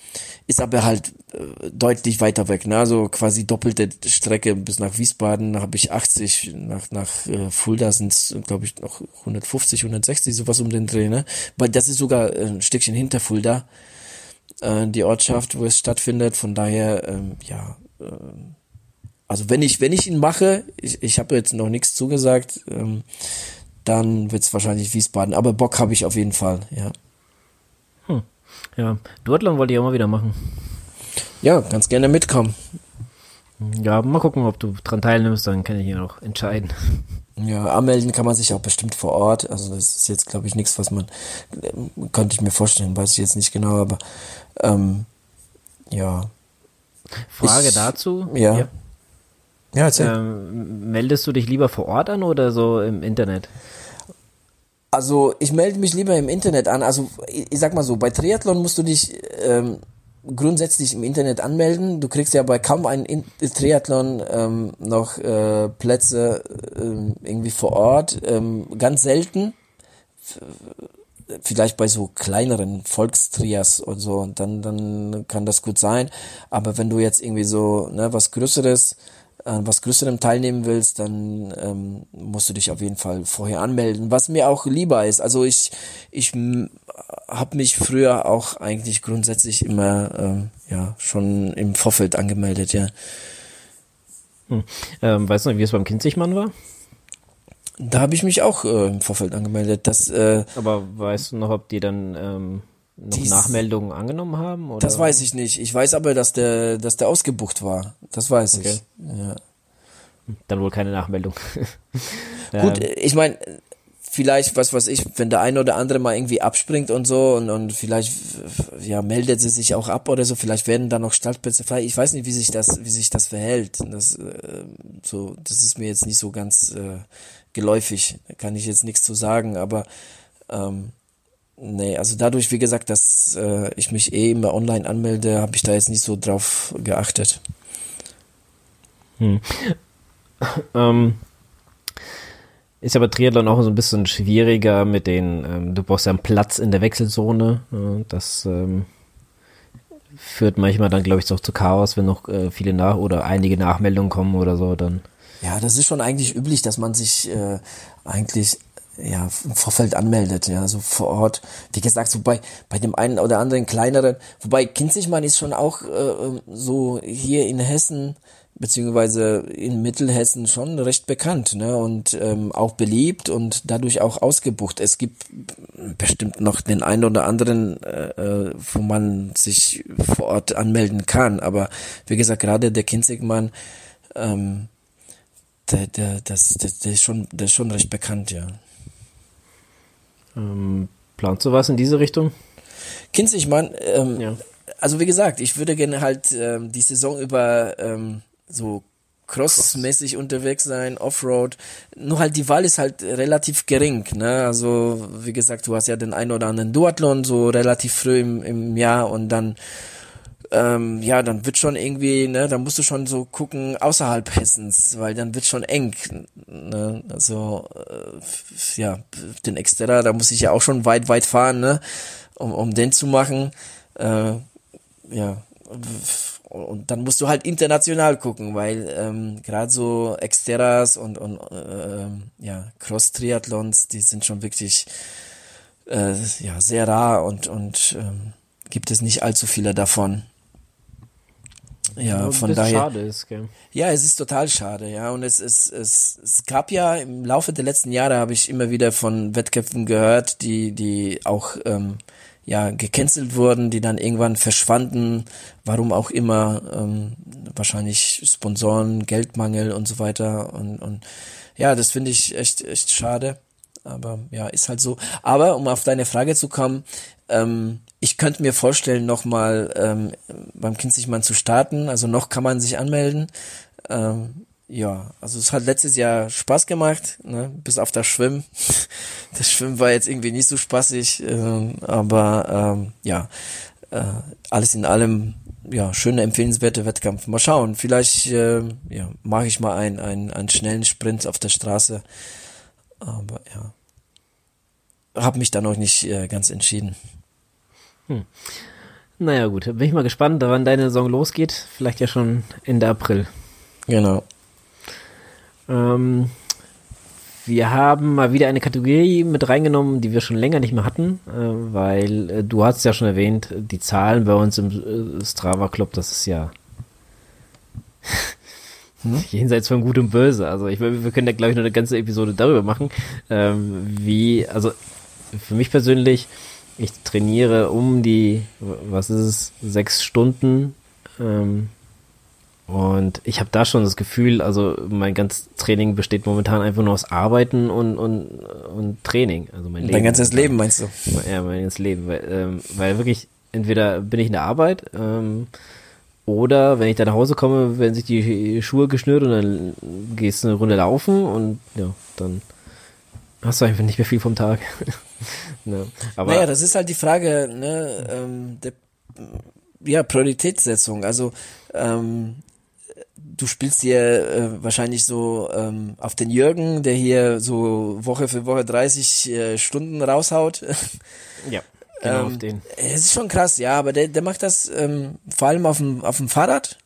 ist aber halt äh, deutlich weiter weg, ne? also quasi doppelte Strecke bis nach Wiesbaden, habe ich 80, nach, nach äh, Fulda sind's glaube ich, noch 150, 160, sowas um den Dreh, ne? Weil das ist sogar ein Stückchen hinter Fulda, äh, die Ortschaft, wo es stattfindet, von daher, ähm, ja, äh, also wenn ich, wenn ich ihn mache, ich, ich habe jetzt noch nichts zugesagt, ähm, dann wird es wahrscheinlich Wiesbaden. Aber Bock habe ich auf jeden Fall, ja. Hm. Ja, Duathlon wollte ich auch mal wieder machen. Ja, ganz gerne mitkommen. Ja, mal gucken, ob du dran teilnimmst, dann kann ich hier noch entscheiden. Ja, anmelden kann man sich auch bestimmt vor Ort. Also das ist jetzt, glaube ich, nichts, was man könnte ich mir vorstellen, weiß ich jetzt nicht genau, aber ähm, ja. Frage ich, dazu. Ja. ja. Ja. Ähm, meldest du dich lieber vor Ort an oder so im Internet? Also ich melde mich lieber im Internet an. Also ich, ich sag mal so, bei Triathlon musst du dich ähm, grundsätzlich im Internet anmelden. Du kriegst ja bei kaum einem In Triathlon ähm, noch äh, Plätze äh, irgendwie vor Ort. Ähm, ganz selten. Vielleicht bei so kleineren Volkstrias und so, und dann, dann kann das gut sein. Aber wenn du jetzt irgendwie so ne, was Größeres an was Größerem teilnehmen willst, dann ähm, musst du dich auf jeden Fall vorher anmelden, was mir auch lieber ist. Also ich, ich habe mich früher auch eigentlich grundsätzlich immer ähm, ja schon im Vorfeld angemeldet, ja. Hm. Ähm, weißt du noch, wie es beim Kinzigmann war? Da habe ich mich auch äh, im Vorfeld angemeldet. Das, äh, Aber weißt du noch, ob die dann ähm, noch Dies, Nachmeldungen angenommen haben? Oder? Das weiß ich nicht. Ich weiß aber, dass der, dass der ausgebucht war. Das weiß okay. ich. Ja. Dann wohl keine Nachmeldung. Gut, ähm. ich meine, vielleicht, was weiß ich, wenn der eine oder andere mal irgendwie abspringt und so und, und vielleicht ja meldet sie sich auch ab oder so, vielleicht werden da noch Startplätze frei. Ich weiß nicht, wie sich das, wie sich das verhält. Das, äh, so, das ist mir jetzt nicht so ganz äh, geläufig. Da kann ich jetzt nichts zu sagen, aber ähm, Nee, also dadurch, wie gesagt, dass äh, ich mich eh immer online anmelde, habe ich da jetzt nicht so drauf geachtet. Hm. Ähm, ist aber Triathlon auch so ein bisschen schwieriger mit den, ähm, du brauchst ja einen Platz in der Wechselzone. Äh, das ähm, führt manchmal dann, glaube ich, auch zu Chaos, wenn noch äh, viele nach oder einige Nachmeldungen kommen oder so, dann. Ja, das ist schon eigentlich üblich, dass man sich äh, eigentlich ja, im Vorfeld anmeldet, ja, so vor Ort. Wie gesagt, so bei, bei dem einen oder anderen kleineren, wobei Kinzigmann ist schon auch äh, so hier in Hessen beziehungsweise in Mittelhessen schon recht bekannt ne? und ähm, auch beliebt und dadurch auch ausgebucht. Es gibt bestimmt noch den einen oder anderen, äh, äh, wo man sich vor Ort anmelden kann. Aber wie gesagt, gerade der Kinzigmann, ähm, der, der, das, der, der, ist schon, der ist schon recht bekannt, ja. Ähm, planst du was in diese Richtung? Kinzigmann, ähm, ja. also wie gesagt, ich würde gerne halt ähm, die Saison über ähm, so crossmäßig unterwegs sein, Offroad. Nur halt die Wahl ist halt relativ gering, ne? Also wie gesagt, du hast ja den einen oder anderen Duathlon so relativ früh im, im Jahr und dann ähm, ja, dann wird schon irgendwie, ne, dann musst du schon so gucken außerhalb Hessens, weil dann wird schon eng. Ne? Also äh, ja, den Exterra, da muss ich ja auch schon weit, weit fahren, ne, um, um den zu machen. Äh, ja, und dann musst du halt international gucken, weil ähm, gerade so Exterras und, und äh, ja, Cross-Triathlons, die sind schon wirklich äh, ja, sehr rar und, und ähm, gibt es nicht allzu viele davon. Ja, von daher. Schade ist, gell? Ja, es ist total schade, ja. Und es, es, es, es gab ja im Laufe der letzten Jahre habe ich immer wieder von Wettkämpfen gehört, die, die auch ähm, ja gecancelt wurden, die dann irgendwann verschwanden, warum auch immer, ähm, wahrscheinlich Sponsoren, Geldmangel und so weiter und, und ja, das finde ich echt echt schade, aber ja, ist halt so. Aber um auf deine Frage zu kommen, ähm, ich könnte mir vorstellen, nochmal ähm, beim Kinzigmann zu starten. Also noch kann man sich anmelden. Ähm, ja, also es hat letztes Jahr Spaß gemacht, ne? bis auf das Schwimmen. Das Schwimmen war jetzt irgendwie nicht so spaßig, äh, aber ähm, ja, äh, alles in allem ja schöner empfehlenswerter Wettkampf. Mal schauen, vielleicht äh, ja mache ich mal einen, einen, einen schnellen Sprint auf der Straße, aber ja, habe mich da noch nicht äh, ganz entschieden. Hm. Naja gut, bin ich mal gespannt, wann deine Saison losgeht. Vielleicht ja schon Ende April. Genau. Ähm, wir haben mal wieder eine Kategorie mit reingenommen, die wir schon länger nicht mehr hatten, äh, weil äh, du hast ja schon erwähnt, die Zahlen bei uns im äh, Strava Club, das ist ja hm? jenseits von Gut und Böse. Also ich wir können ja glaube ich noch eine ganze Episode darüber machen, ähm, wie, also für mich persönlich, ich trainiere um die, was ist es, sechs Stunden ähm, und ich habe da schon das Gefühl, also mein ganzes Training besteht momentan einfach nur aus Arbeiten und, und, und Training. Also mein Leben. Dein ganzes Leben meinst du? Ja, mein ganzes Leben. Weil, ähm, weil wirklich, entweder bin ich in der Arbeit ähm, oder wenn ich da nach Hause komme, werden sich die Schuhe geschnürt und dann gehst du eine Runde laufen und ja, dann hast du einfach nicht mehr viel vom Tag. ja, aber naja, das ist halt die Frage, ne, ähm, der, ja, Prioritätssetzung. Also ähm, du spielst hier äh, wahrscheinlich so ähm, auf den Jürgen, der hier so Woche für Woche 30 äh, Stunden raushaut. Ja. Genau ähm, auf den. Es ist schon krass, ja, aber der, der macht das ähm, vor allem auf dem, auf dem Fahrrad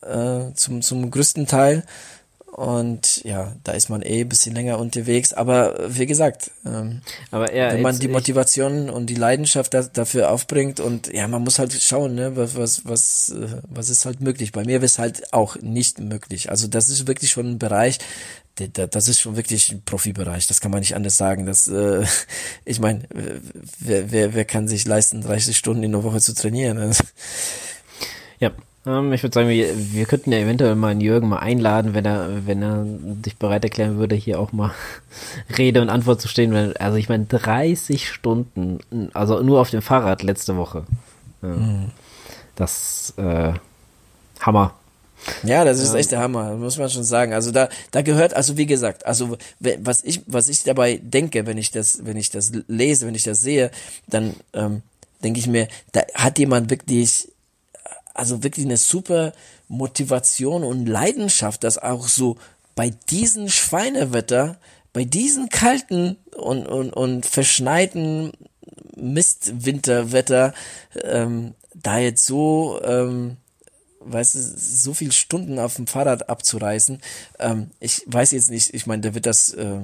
äh, zum, zum größten Teil. Und ja, da ist man eh ein bisschen länger unterwegs. Aber wie gesagt, ähm, aber er, wenn man die Motivation und die Leidenschaft da, dafür aufbringt und ja, man muss halt schauen, ne, was, was, was, äh, was ist halt möglich. Bei mir wäre es halt auch nicht möglich. Also das ist wirklich schon ein Bereich, das ist schon wirklich ein Profibereich, das kann man nicht anders sagen. Das, äh, ich meine, wer, wer, wer kann sich leisten, 30 Stunden in der Woche zu trainieren? Ja, ähm, ich würde sagen, wir, wir könnten ja eventuell mal einen Jürgen mal einladen, wenn er, wenn er sich bereit erklären würde, hier auch mal Rede und Antwort zu stehen. Also ich meine, 30 Stunden, also nur auf dem Fahrrad letzte Woche. Ja. Mhm. Das äh, Hammer. Ja, das ist echt der Hammer, muss man schon sagen. Also da, da gehört, also wie gesagt, also was ich, was ich dabei denke, wenn ich das, wenn ich das lese, wenn ich das sehe, dann ähm, denke ich mir, da hat jemand wirklich also wirklich eine super Motivation und Leidenschaft, dass auch so bei diesen Schweinewetter, bei diesen kalten und, und, und verschneiten Mistwinterwetter, ähm, da jetzt so, ähm, weißt du, so viel Stunden auf dem Fahrrad abzureißen. Ähm, ich weiß jetzt nicht, ich meine, der wird das äh,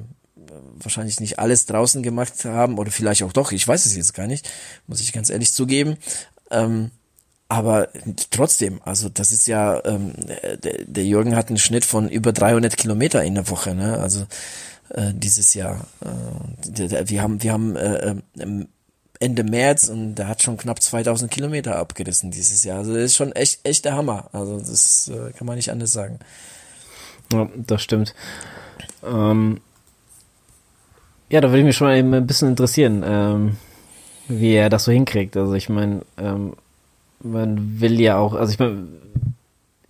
wahrscheinlich nicht alles draußen gemacht haben oder vielleicht auch doch, ich weiß es jetzt gar nicht, muss ich ganz ehrlich zugeben. Ähm, aber trotzdem, also das ist ja, ähm, der, der Jürgen hat einen Schnitt von über 300 Kilometer in der Woche, ne? Also äh, dieses Jahr. Äh, wir haben, wir haben äh, ähm, Ende März und der hat schon knapp 2000 Kilometer abgerissen dieses Jahr. Also das ist schon echt, echt der Hammer. Also das äh, kann man nicht anders sagen. Ja, das stimmt. Ähm, ja, da würde ich mich schon mal ein bisschen interessieren, ähm, wie er das so hinkriegt. Also ich meine, ähm, man will ja auch, also ich meine,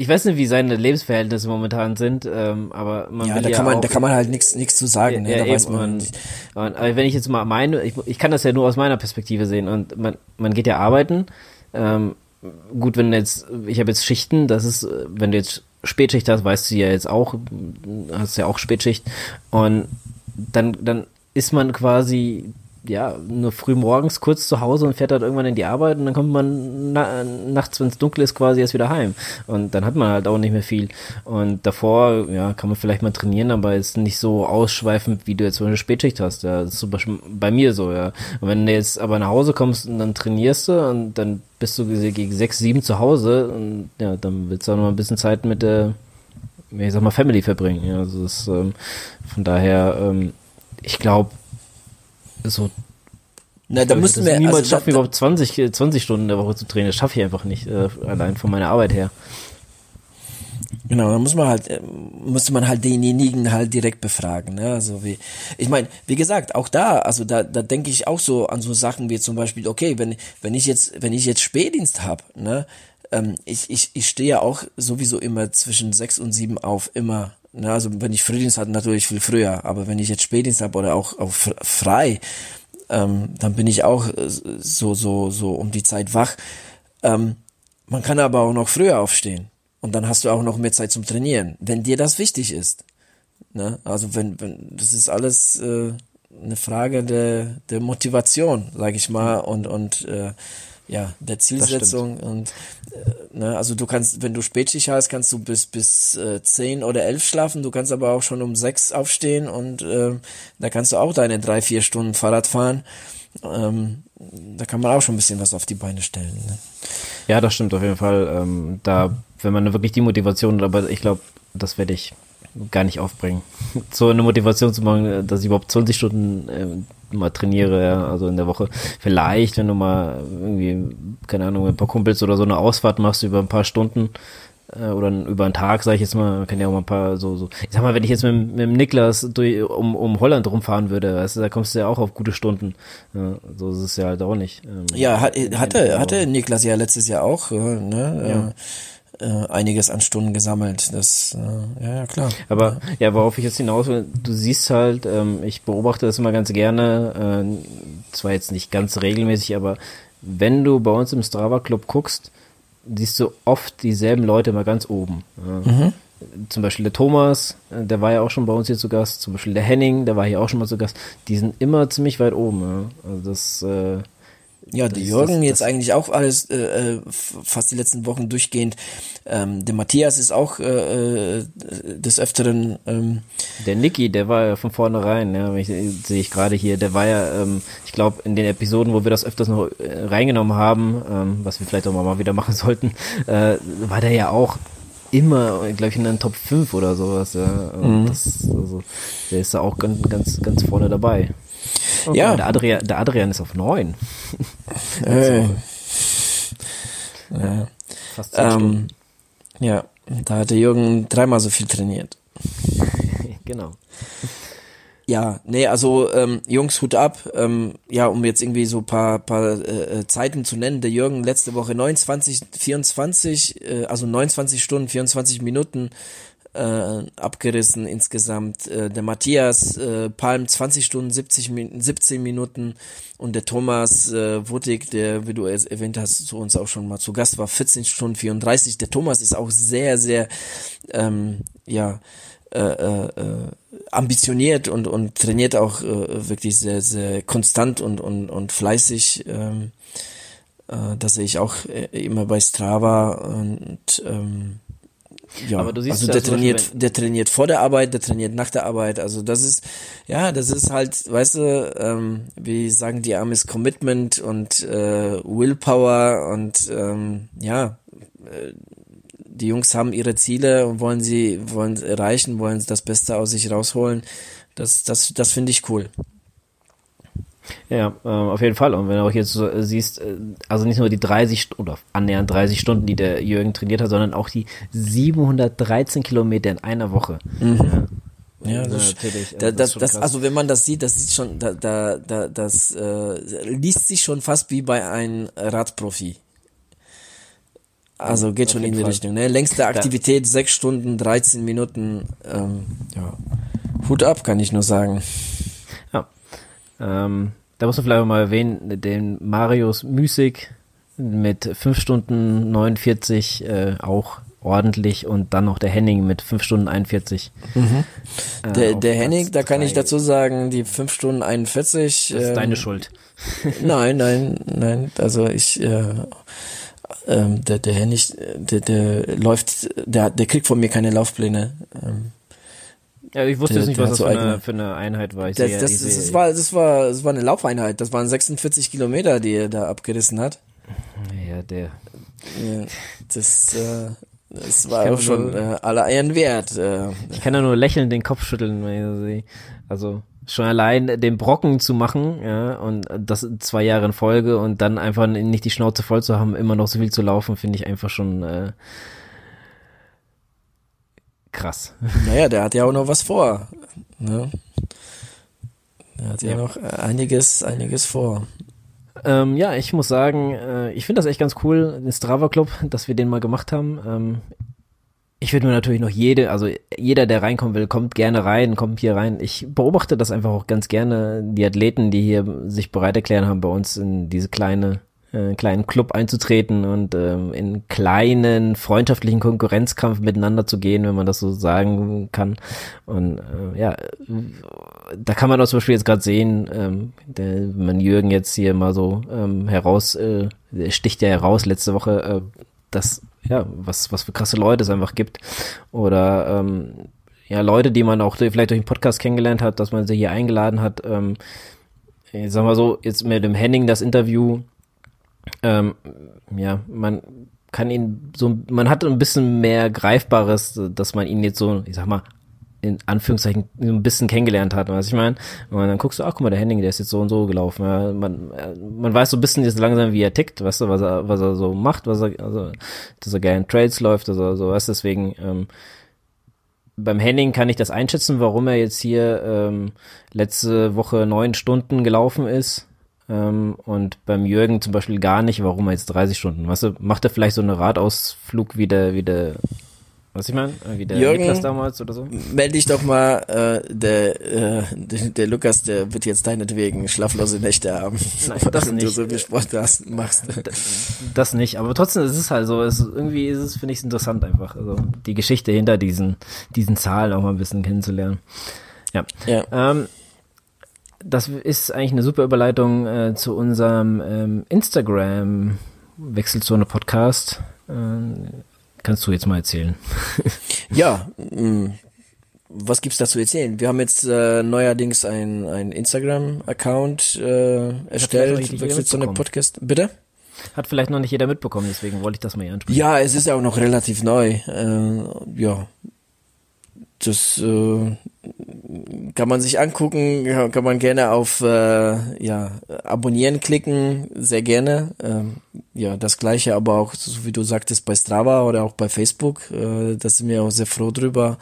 ich weiß nicht, wie seine Lebensverhältnisse momentan sind, ähm, aber man ja, will da ja kann man, auch, da kann man halt nichts nichts zu sagen. ja, ne? da eben, weiß man und, aber wenn ich jetzt mal meine, ich, ich kann das ja nur aus meiner Perspektive sehen und man, man geht ja arbeiten. Ähm, gut, wenn jetzt, ich habe jetzt Schichten, das ist, wenn du jetzt Spätschicht hast, weißt du ja jetzt auch, hast ja auch Spätschicht und dann, dann ist man quasi ja, nur früh morgens kurz zu Hause und fährt dann irgendwann in die Arbeit und dann kommt man na, nachts, wenn es dunkel ist, quasi erst wieder heim. Und dann hat man halt auch nicht mehr viel. Und davor, ja, kann man vielleicht mal trainieren, aber ist nicht so ausschweifend, wie du jetzt so eine Spätschicht hast. Ja, das ist zum Beispiel bei mir so, ja. Und wenn du jetzt aber nach Hause kommst und dann trainierst du und dann bist du gegen sechs, sieben zu Hause und ja, dann willst du auch noch ein bisschen Zeit mit der, ich sag mal, Family verbringen. Ja, also das, ähm, von daher, ähm, ich glaube, so Na, da ich müssen wir niemals also, da, schaffen, überhaupt 20, äh, 20 Stunden in der Woche zu trainieren. Das schaffe ich einfach nicht, äh, allein von meiner Arbeit her. Genau, da muss man halt, äh, musste man halt denjenigen halt direkt befragen, ne? Also wie, ich meine, wie gesagt, auch da, also da, da denke ich auch so an so Sachen wie zum Beispiel, okay, wenn, wenn ich jetzt, wenn ich jetzt Spätdienst hab, ne, ähm, ich, ich, ich stehe ja auch sowieso immer zwischen sechs und sieben auf, immer. Ne? Also wenn ich Frühdienst hatte, natürlich viel früher, aber wenn ich jetzt Spätdienst habe oder auch, auch fr- frei, ähm, dann bin ich auch äh, so, so, so um die Zeit wach. Ähm, man kann aber auch noch früher aufstehen. Und dann hast du auch noch mehr Zeit zum Trainieren, wenn dir das wichtig ist. Ne? Also wenn, wenn das ist alles äh, eine Frage der, der Motivation, sage ich mal, und und äh, ja der Zielsetzung und äh, ne, also du kannst, wenn du Spätschicht hast, kannst du bis bis äh, zehn oder elf schlafen. Du kannst aber auch schon um sechs aufstehen und äh, da kannst du auch deine drei vier Stunden Fahrrad fahren. Ähm, da kann man auch schon ein bisschen was auf die Beine stellen. Ne? Ja, das stimmt auf jeden Fall. Ähm, da, wenn man wirklich die Motivation, hat, aber ich glaube, das werde ich gar nicht aufbringen. So eine Motivation zu machen, dass ich überhaupt 20 Stunden äh, mal trainiere, ja, also in der Woche. Vielleicht, wenn du mal irgendwie, keine Ahnung, mit ein paar Kumpels oder so eine Ausfahrt machst über ein paar Stunden äh, oder über einen Tag, sage ich jetzt mal, man kann ja auch mal ein paar so, so. Ich sag mal, wenn ich jetzt mit, mit dem Niklas durch, um, um Holland rumfahren würde, weißt du, da kommst du ja auch auf gute Stunden. Ja, so ist es ja halt auch nicht. Ähm, Ja, hat, hatte, hatte Niklas ja letztes Jahr auch, äh, ne? Äh, äh, einiges an Stunden gesammelt. Das, äh, ja, ja, klar. Aber ja, worauf ich jetzt hinaus will, du siehst halt, ähm, ich beobachte das immer ganz gerne, äh, zwar jetzt nicht ganz regelmäßig, aber wenn du bei uns im Strava Club guckst, siehst du oft dieselben Leute mal ganz oben. Ja. Zum Beispiel der Thomas, äh, der war ja auch schon bei uns hier zu Gast, zum Beispiel der Henning, der war hier auch schon mal zu Gast, die sind immer ziemlich weit oben. Ja. Also das äh, Ja, der Das- Jürgen jetzt eigentlich auch alles, äh, äh, fast die letzten Wochen durchgehend. Ähm, der Matthias ist auch äh, äh, des Öfteren, ähm, Der Niki, der war ja von vornherein, ja, ich, sehe ich gerade hier, der war ja, ähm, ich glaube, in den Episoden, wo wir das öfters noch äh, reingenommen haben, ähm, was wir vielleicht auch mal wieder machen sollten, äh, war der ja auch immer, glaube ich, in den Top 5 oder sowas. Ja. Und das, also, der ist da auch ganz, ganz, ganz vorne dabei. Oh, Ja. Der Adrian, der Adrian ist auf 9. äh, ja, Fast 10 Stunden. ähm, ja, da hat der Jürgen dreimal so viel trainiert. Genau. Ja, nee, also ähm, Jungs, Hut ab. Ähm, ja, um jetzt irgendwie so paar, paar äh, äh, Zeiten zu nennen. Der Jürgen letzte Woche 29, 24, äh, also 29 Stunden, 24 Minuten äh, abgerissen insgesamt. Äh, der Matthias äh, Palm 20 Stunden, 70 Min 17 Minuten und der Thomas äh, Wuttig, der, wie du erwähnt hast, zu uns auch schon mal zu Gast war, 14 Stunden 34. Der Thomas ist auch sehr, sehr, ähm, ja, äh, äh, äh, ambitioniert und und trainiert auch äh, wirklich sehr sehr konstant und und und fleißig ähm, äh, das sehe ich auch äh, immer bei Strava und ähm, ja, Aber du siehst also ja der Beispiel, trainiert, der trainiert vor der Arbeit, der trainiert nach der Arbeit. Also das ist, ja, das ist halt, weißt du, ähm, wie sagen die Amis Commitment und äh, Willpower und ähm, ja, äh, die Jungs haben ihre Ziele und wollen sie wollen erreichen, wollen das Beste aus sich rausholen. Das, das, das finde ich cool. Ja, äh, auf jeden Fall. Und wenn du auch jetzt so äh, siehst, äh, also nicht nur die 30 St- oder annähernd 30 Stunden, die der Jürgen trainiert hat, sondern auch die 713 Kilometer in einer Woche. Ja, das, natürlich. da, äh, das, das, also wenn man das sieht, das sieht schon, da, da, da, das äh, liest sich schon fast wie bei einem Radprofi. Also geht Auf schon in die Fall. Richtung. Ne? Längste Aktivität, sechs Stunden, 13 Minuten. Ähm, ja. Hut ab, kann ich nur sagen. Ähm, da muss man vielleicht mal erwähnen, den Marius Müßig mit 5 Stunden 49 äh, auch ordentlich und dann noch der Henning mit 5 Stunden 41. Äh, Mhm. Der, auf der Platz Henning, da kann ich dazu sagen, die 5 Stunden 41. Das ist ähm, deine Schuld. Nein, nein, nein. Also ich, äh, ähm, der, der Henning, der, der läuft, der, der kriegt von mir keine Laufpläne. Ähm, Ja, ich wusste Der- jetzt nicht, was das so für eine, für eine Einheit war. Ich das, sehe, das, ich das, sehe, das war, das war, das war eine Laufeinheit. Das waren 46 Kilometer, die er da abgerissen hat. ja, der. Ja, das, äh, das war auch schon nur- äh, aller Ehren wert. Äh, Ich kann ja nur lächelnd den Kopf schütteln, wenn ich sehe. Also schon allein den Brocken zu machen, ja, und das zwei Jahre in Folge und dann einfach nicht die Schnauze voll zu haben, immer noch so viel zu laufen, finde ich einfach schon äh, krass. naja, der hat ja auch noch was vor. Ne? Der hat ja, Ja. noch einiges, einiges vor. Ähm, ja, ich muss sagen, äh, ich finde das echt ganz cool, den Strava Club, dass wir den mal gemacht haben. Ähm, ich würde mir natürlich noch jede, also jeder, der reinkommen will, kommt gerne rein, kommt hier rein. Ich beobachte das einfach auch ganz gerne, die Athleten, die hier sich bereit erklären haben, bei uns in diese kleine äh, kleinen Club einzutreten und ähm, in kleinen freundschaftlichen Konkurrenzkampf miteinander zu gehen, wenn man das so sagen kann. Und äh, ja, da kann man auch zum Beispiel jetzt gerade sehen, ähm, der, man Jürgen jetzt hier mal so ähm, heraus, äh, sticht ja heraus letzte Woche, äh, dass ja, was, was für krasse Leute es einfach gibt. Oder ähm, ja, Leute, die man auch vielleicht durch den Podcast kennengelernt hat, dass man sie hier eingeladen hat. Ähm, ich sag mal so, jetzt mit dem Henning das Interview, ähm, ja, man kann ihn so, man hat ein bisschen mehr Greifbares, dass man ihn jetzt so, ich sag mal, in Anführungszeichen ein bisschen kennengelernt hat, was ich meine. Und dann guckst du, ach guck mal, der Henning, der ist jetzt so und so gelaufen. Ja, man, äh, man weiß so ein bisschen jetzt langsam, wie er tickt, weißt du, was er, was er so macht, was er, also, dass er gerne in Trails läuft, dass so, was deswegen, ähm, beim Henning kann ich das einschätzen, warum er jetzt hier ähm, letzte Woche neun Stunden gelaufen ist. Ähm, und beim Jürgen zum Beispiel gar nicht, warum er jetzt 30 Stunden, weißt du, macht er vielleicht so einen Radausflug wie der, wie der, was ich meine, wie der Jürgen, Niklas damals oder so? Meld dich doch mal, äh, der, äh, der, der Lukas, der wird jetzt deinetwegen schlaflose Nächte haben. Nein, das Wenn du nicht. so viel Sport hast, machst. Das nicht, aber trotzdem ist es halt so, es, ist- irgendwie ist es, finde ich, interessant einfach, also die Geschichte hinter diesen, diesen Zahlen auch mal ein bisschen kennenzulernen. Ja. Ja. Ähm, das ist eigentlich eine super Überleitung äh, zu unserem ähm, Instagram Wechselzone Podcast. Ähm, kannst du jetzt mal erzählen? Ja, mh, was gibt's da zu erzählen? Wir haben jetzt äh, neuerdings ein, ein Instagram-Account äh, erstellt, mitbekommen. Podcast. Bitte? Hat vielleicht noch nicht jeder mitbekommen, deswegen wollte ich das mal hier ansprechen. Ja, es ist auch noch relativ neu. Äh, ja, das äh, kann man sich angucken, kann man gerne auf äh, ja abonnieren klicken, sehr gerne. Ähm, ja, das gleiche, aber auch so wie du sagtest bei Strava oder auch bei Facebook. Äh, da sind wir auch sehr froh drüber.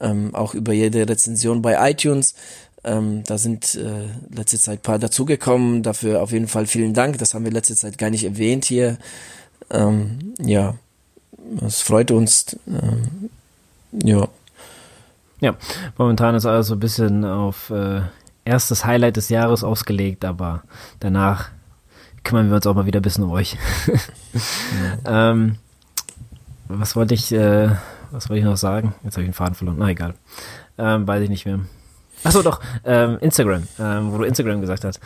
Ähm, auch über jede Rezension bei iTunes. Ähm, da sind äh, letzte Zeit paar dazugekommen. Dafür auf jeden Fall vielen Dank. Das haben wir letzte Zeit gar nicht erwähnt hier. Ähm, ja, es freut uns. Ähm, ja. Ja, momentan ist alles so ein bisschen auf äh, erstes Highlight des Jahres ausgelegt, aber danach kümmern wir uns auch mal wieder ein bisschen um euch. ähm, was wollte ich, äh, was wollte ich noch sagen? Jetzt habe ich den Faden verloren. Na egal. Ähm, weiß ich nicht mehr. Achso, doch, ähm, Instagram, ähm, wo du Instagram gesagt hast.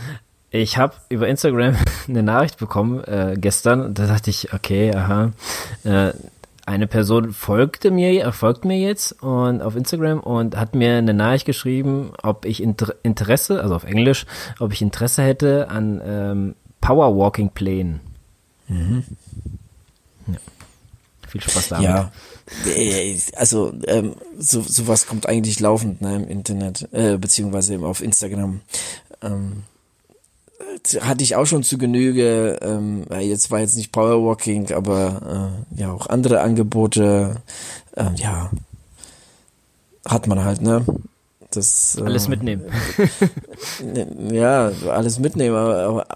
Ich habe über Instagram eine Nachricht bekommen äh, gestern. Da dachte ich, okay, aha. Äh, eine Person folgte mir, folgt mir jetzt und auf Instagram und hat mir eine Nachricht geschrieben, ob ich Interesse, also auf Englisch, ob ich Interesse hätte an ähm, Powerwalking Plänen. Mhm. Ja. Viel Spaß damit. Ja, also ähm, so sowas kommt eigentlich laufend ne, im Internet äh, beziehungsweise eben auf Instagram. Ähm, hatte ich auch schon zu Genüge. Ähm, jetzt war jetzt nicht Powerwalking, aber äh, ja auch andere Angebote. Äh, ja, hat man halt, ne? Das, äh, alles mitnehmen. ja, alles mitnehmen, aber, aber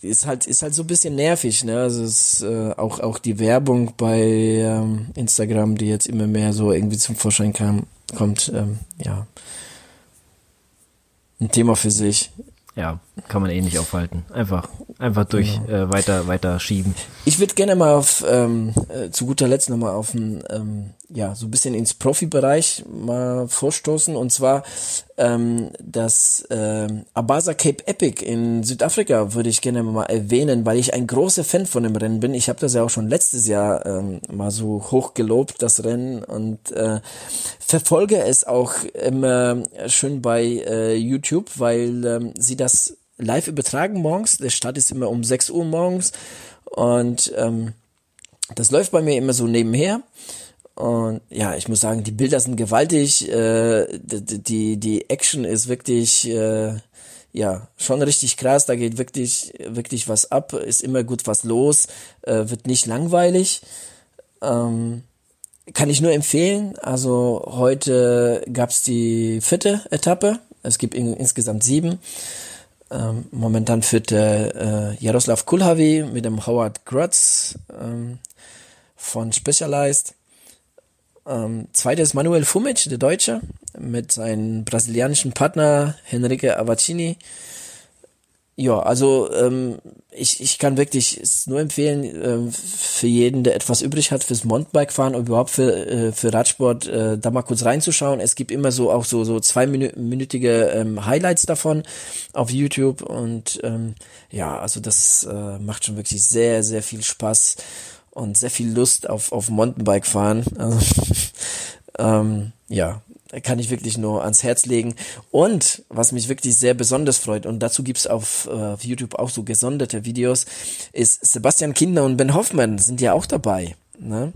ist halt ist halt so ein bisschen nervig, ne? Also es ist äh, auch auch die Werbung bei ähm, Instagram, die jetzt immer mehr so irgendwie zum Vorschein kam, kommt, ähm, ja, ein Thema für sich. Ja, kann man eh nicht aufhalten. Einfach, einfach durch genau. äh, weiter, weiter schieben. Ich würde gerne mal auf ähm, äh, zu guter Letzt nochmal auf ein, ähm, ja, so ein bisschen ins Profibereich mal vorstoßen und zwar ähm, das äh, Abasa Cape Epic in Südafrika würde ich gerne mal erwähnen, weil ich ein großer Fan von dem Rennen bin. Ich habe das ja auch schon letztes Jahr ähm, mal so hoch gelobt, das Rennen und äh, verfolge es auch immer schön bei äh, YouTube, weil ähm, sie das live übertragen morgens. Der Start ist immer um 6 Uhr morgens und ähm, das läuft bei mir immer so nebenher. Und ja, ich muss sagen, die Bilder sind gewaltig. Äh, die, die Action ist wirklich, äh, ja, schon richtig krass. Da geht wirklich, wirklich was ab. Ist immer gut was los. Äh, wird nicht langweilig. Ähm, kann ich nur empfehlen. Also heute gab's die vierte Etappe. Es gibt in, insgesamt sieben. Ähm, momentan führt der äh, Jaroslav Kulhavi mit dem Howard Grutz ähm, von Specialized. Ähm, zweiter ist Manuel Fumic, der Deutsche, mit seinem brasilianischen Partner Henrique Avacini. Ja, also ähm, ich, ich kann wirklich es nur empfehlen, äh, für jeden, der etwas übrig hat fürs Mountainbike-Fahren und überhaupt für, äh, für Radsport, äh, da mal kurz reinzuschauen. Es gibt immer so auch so, so zweiminütige ähm, Highlights davon auf YouTube und ähm, ja, also das äh, macht schon wirklich sehr, sehr viel Spaß und sehr viel Lust auf, auf Mountainbike fahren. Also, ähm, ja, kann ich wirklich nur ans Herz legen. Und was mich wirklich sehr besonders freut, und dazu gibt's auf, äh, auf YouTube auch so gesonderte Videos, ist Sebastian Kinder und Ben Hoffmann sind ja auch dabei. Ne?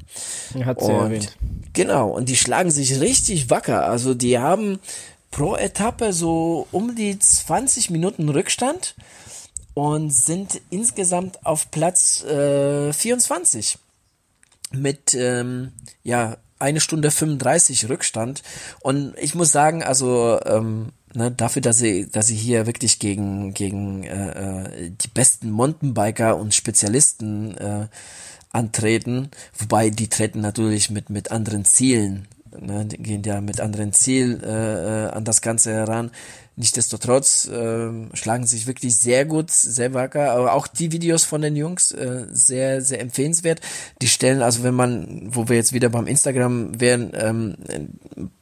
Hat sie erwähnt. Genau, und die schlagen sich richtig wacker. Also die haben pro Etappe so um die 20 Minuten Rückstand und sind insgesamt auf Platz äh, 24 mit ähm, ja eine Stunde 35 Rückstand. Und ich muss sagen also ähm, ne, dafür dass sie dass sie hier wirklich gegen gegen äh, äh, die besten Mountainbiker und Spezialisten äh, antreten wobei die treten natürlich mit mit anderen Zielen ne, gehen ja mit anderen Ziel äh, äh an das Ganze heran Nichtsdestotrotz äh, schlagen sich wirklich sehr gut, sehr wacker, aber auch die Videos von den Jungs äh, sehr, sehr empfehlenswert. Die stellen, also wenn man, wo wir jetzt wieder beim Instagram wären, ähm,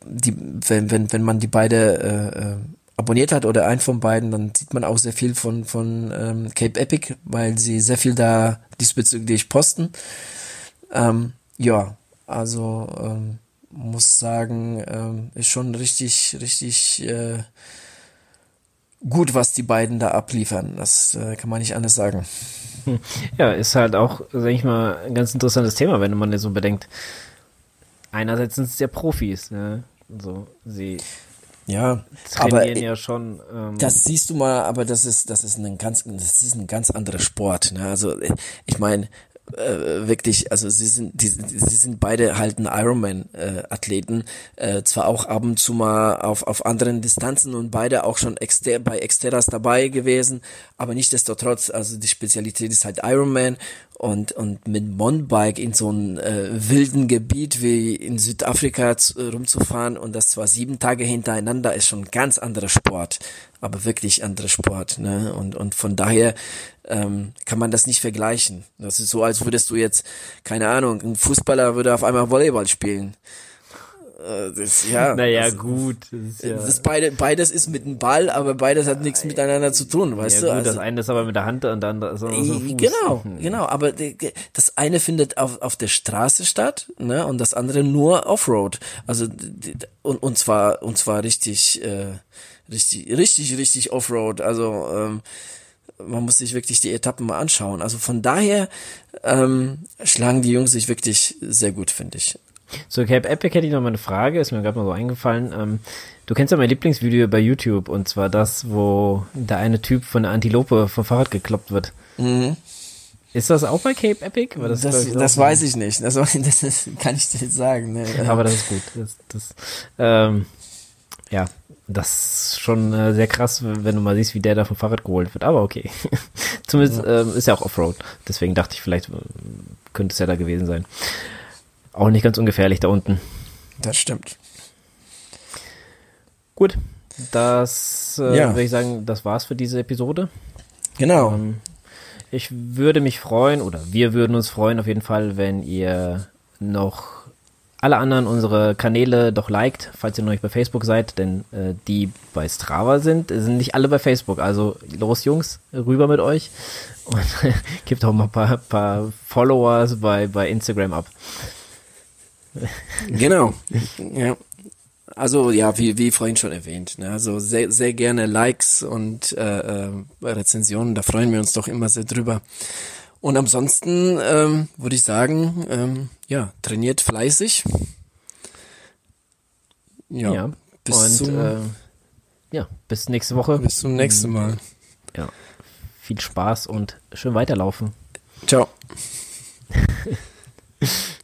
die, wenn, wenn, wenn man die beide äh, äh, abonniert hat oder einen von beiden, dann sieht man auch sehr viel von, von ähm, Cape Epic, weil sie sehr viel da diesbezüglich posten. Ähm, ja, also ähm, muss sagen, ähm, ist schon richtig, richtig äh, gut, was die beiden da abliefern. Das äh, kann man nicht anders sagen. Ja, ist halt auch, sag ich mal, ein ganz interessantes Thema, wenn man so bedenkt. Einerseits sind es ja Profis, ne? So, sie ja, trainieren aber, ja schon. Ähm, das siehst du mal, aber das ist, das ist ein ganz, das ist ein ganz anderer Sport. Ne? Also ich meine, äh, wirklich, also sie sind, die, sie sind beide halt ein Ironman-Athleten, äh, äh, zwar auch ab und zu mal auf, auf anderen Distanzen und beide auch schon exter bei Exteras dabei gewesen, aber nichtsdestotrotz, also die Spezialität ist halt Ironman und, und mit Mountainbike in so einem äh, wilden Gebiet wie in Südafrika zu, rumzufahren und das zwar sieben Tage hintereinander ist schon ein ganz anderer Sport, aber wirklich anderer Sport, ne? Und, und von daher ähm, kann man das nicht vergleichen. Das ist so, als würdest du jetzt, keine Ahnung, ein Fußballer würde auf einmal Volleyball spielen. äh, das, ja. Naja, also, gut. Das ist ja, das beide, beides ist mit dem Ball, aber beides hat nichts miteinander zu tun, weißt ja, du? gut, Also, das eine ist aber mit der Hand und das andere so ein Fuß. Genau, Hm. genau. Aber das eine findet auf, auf der Straße statt, ne, und das andere nur Offroad. Also und und zwar und zwar richtig, äh, richtig, richtig, richtig Offroad. Also ähm, man muss sich wirklich die Etappen mal anschauen. Also von daher ähm, schlagen die Jungs sich wirklich sehr gut, finde ich. Zu Cape Epic hätte ich noch mal eine Frage, ist mir gerade mal so eingefallen. Ähm, du kennst ja mein Lieblingsvideo bei YouTube und zwar das, wo der eine Typ von der Antilope vom Fahrrad gekloppt wird. Ist das auch bei Cape Epic? Das, das, das weiß ich nicht. Das, das, kann ich dir jetzt sagen. Ne? Aber das ist gut. Das, ähm, ja, das ist schon äh, sehr krass, wenn du mal siehst, wie der da vom Fahrrad geholt wird. Aber okay. Zumindest ähm, ist ja auch Offroad. Deswegen dachte ich, vielleicht äh, könnte es ja da gewesen sein. Auch nicht ganz ungefährlich da unten. Das stimmt. Gut, das äh, Ja. würde ich sagen, das war's für diese Episode. Genau. Ähm, ich würde mich freuen, oder wir würden uns freuen auf jeden Fall, wenn ihr noch alle anderen unsere Kanäle doch liked, falls ihr noch nicht bei Facebook seid, denn äh, die bei Strava sind, sind nicht alle bei Facebook. Also los Jungs, rüber mit euch und gebt auch mal ein paar, paar Followers bei, bei Instagram ab. Genau. Ja. Also ja, wie, wie vorhin schon erwähnt, ne? also sehr, sehr gerne Likes und äh, äh, Rezensionen, da freuen wir uns doch immer sehr drüber. Und ansonsten ähm, würde ich sagen, ähm, ja, trainiert fleißig. Ja, ja. bis und, zum, äh, ja, bis nächste Woche. Bis zum nächsten Mal. Äh, ja, viel Spaß und schön weiterlaufen. Ciao.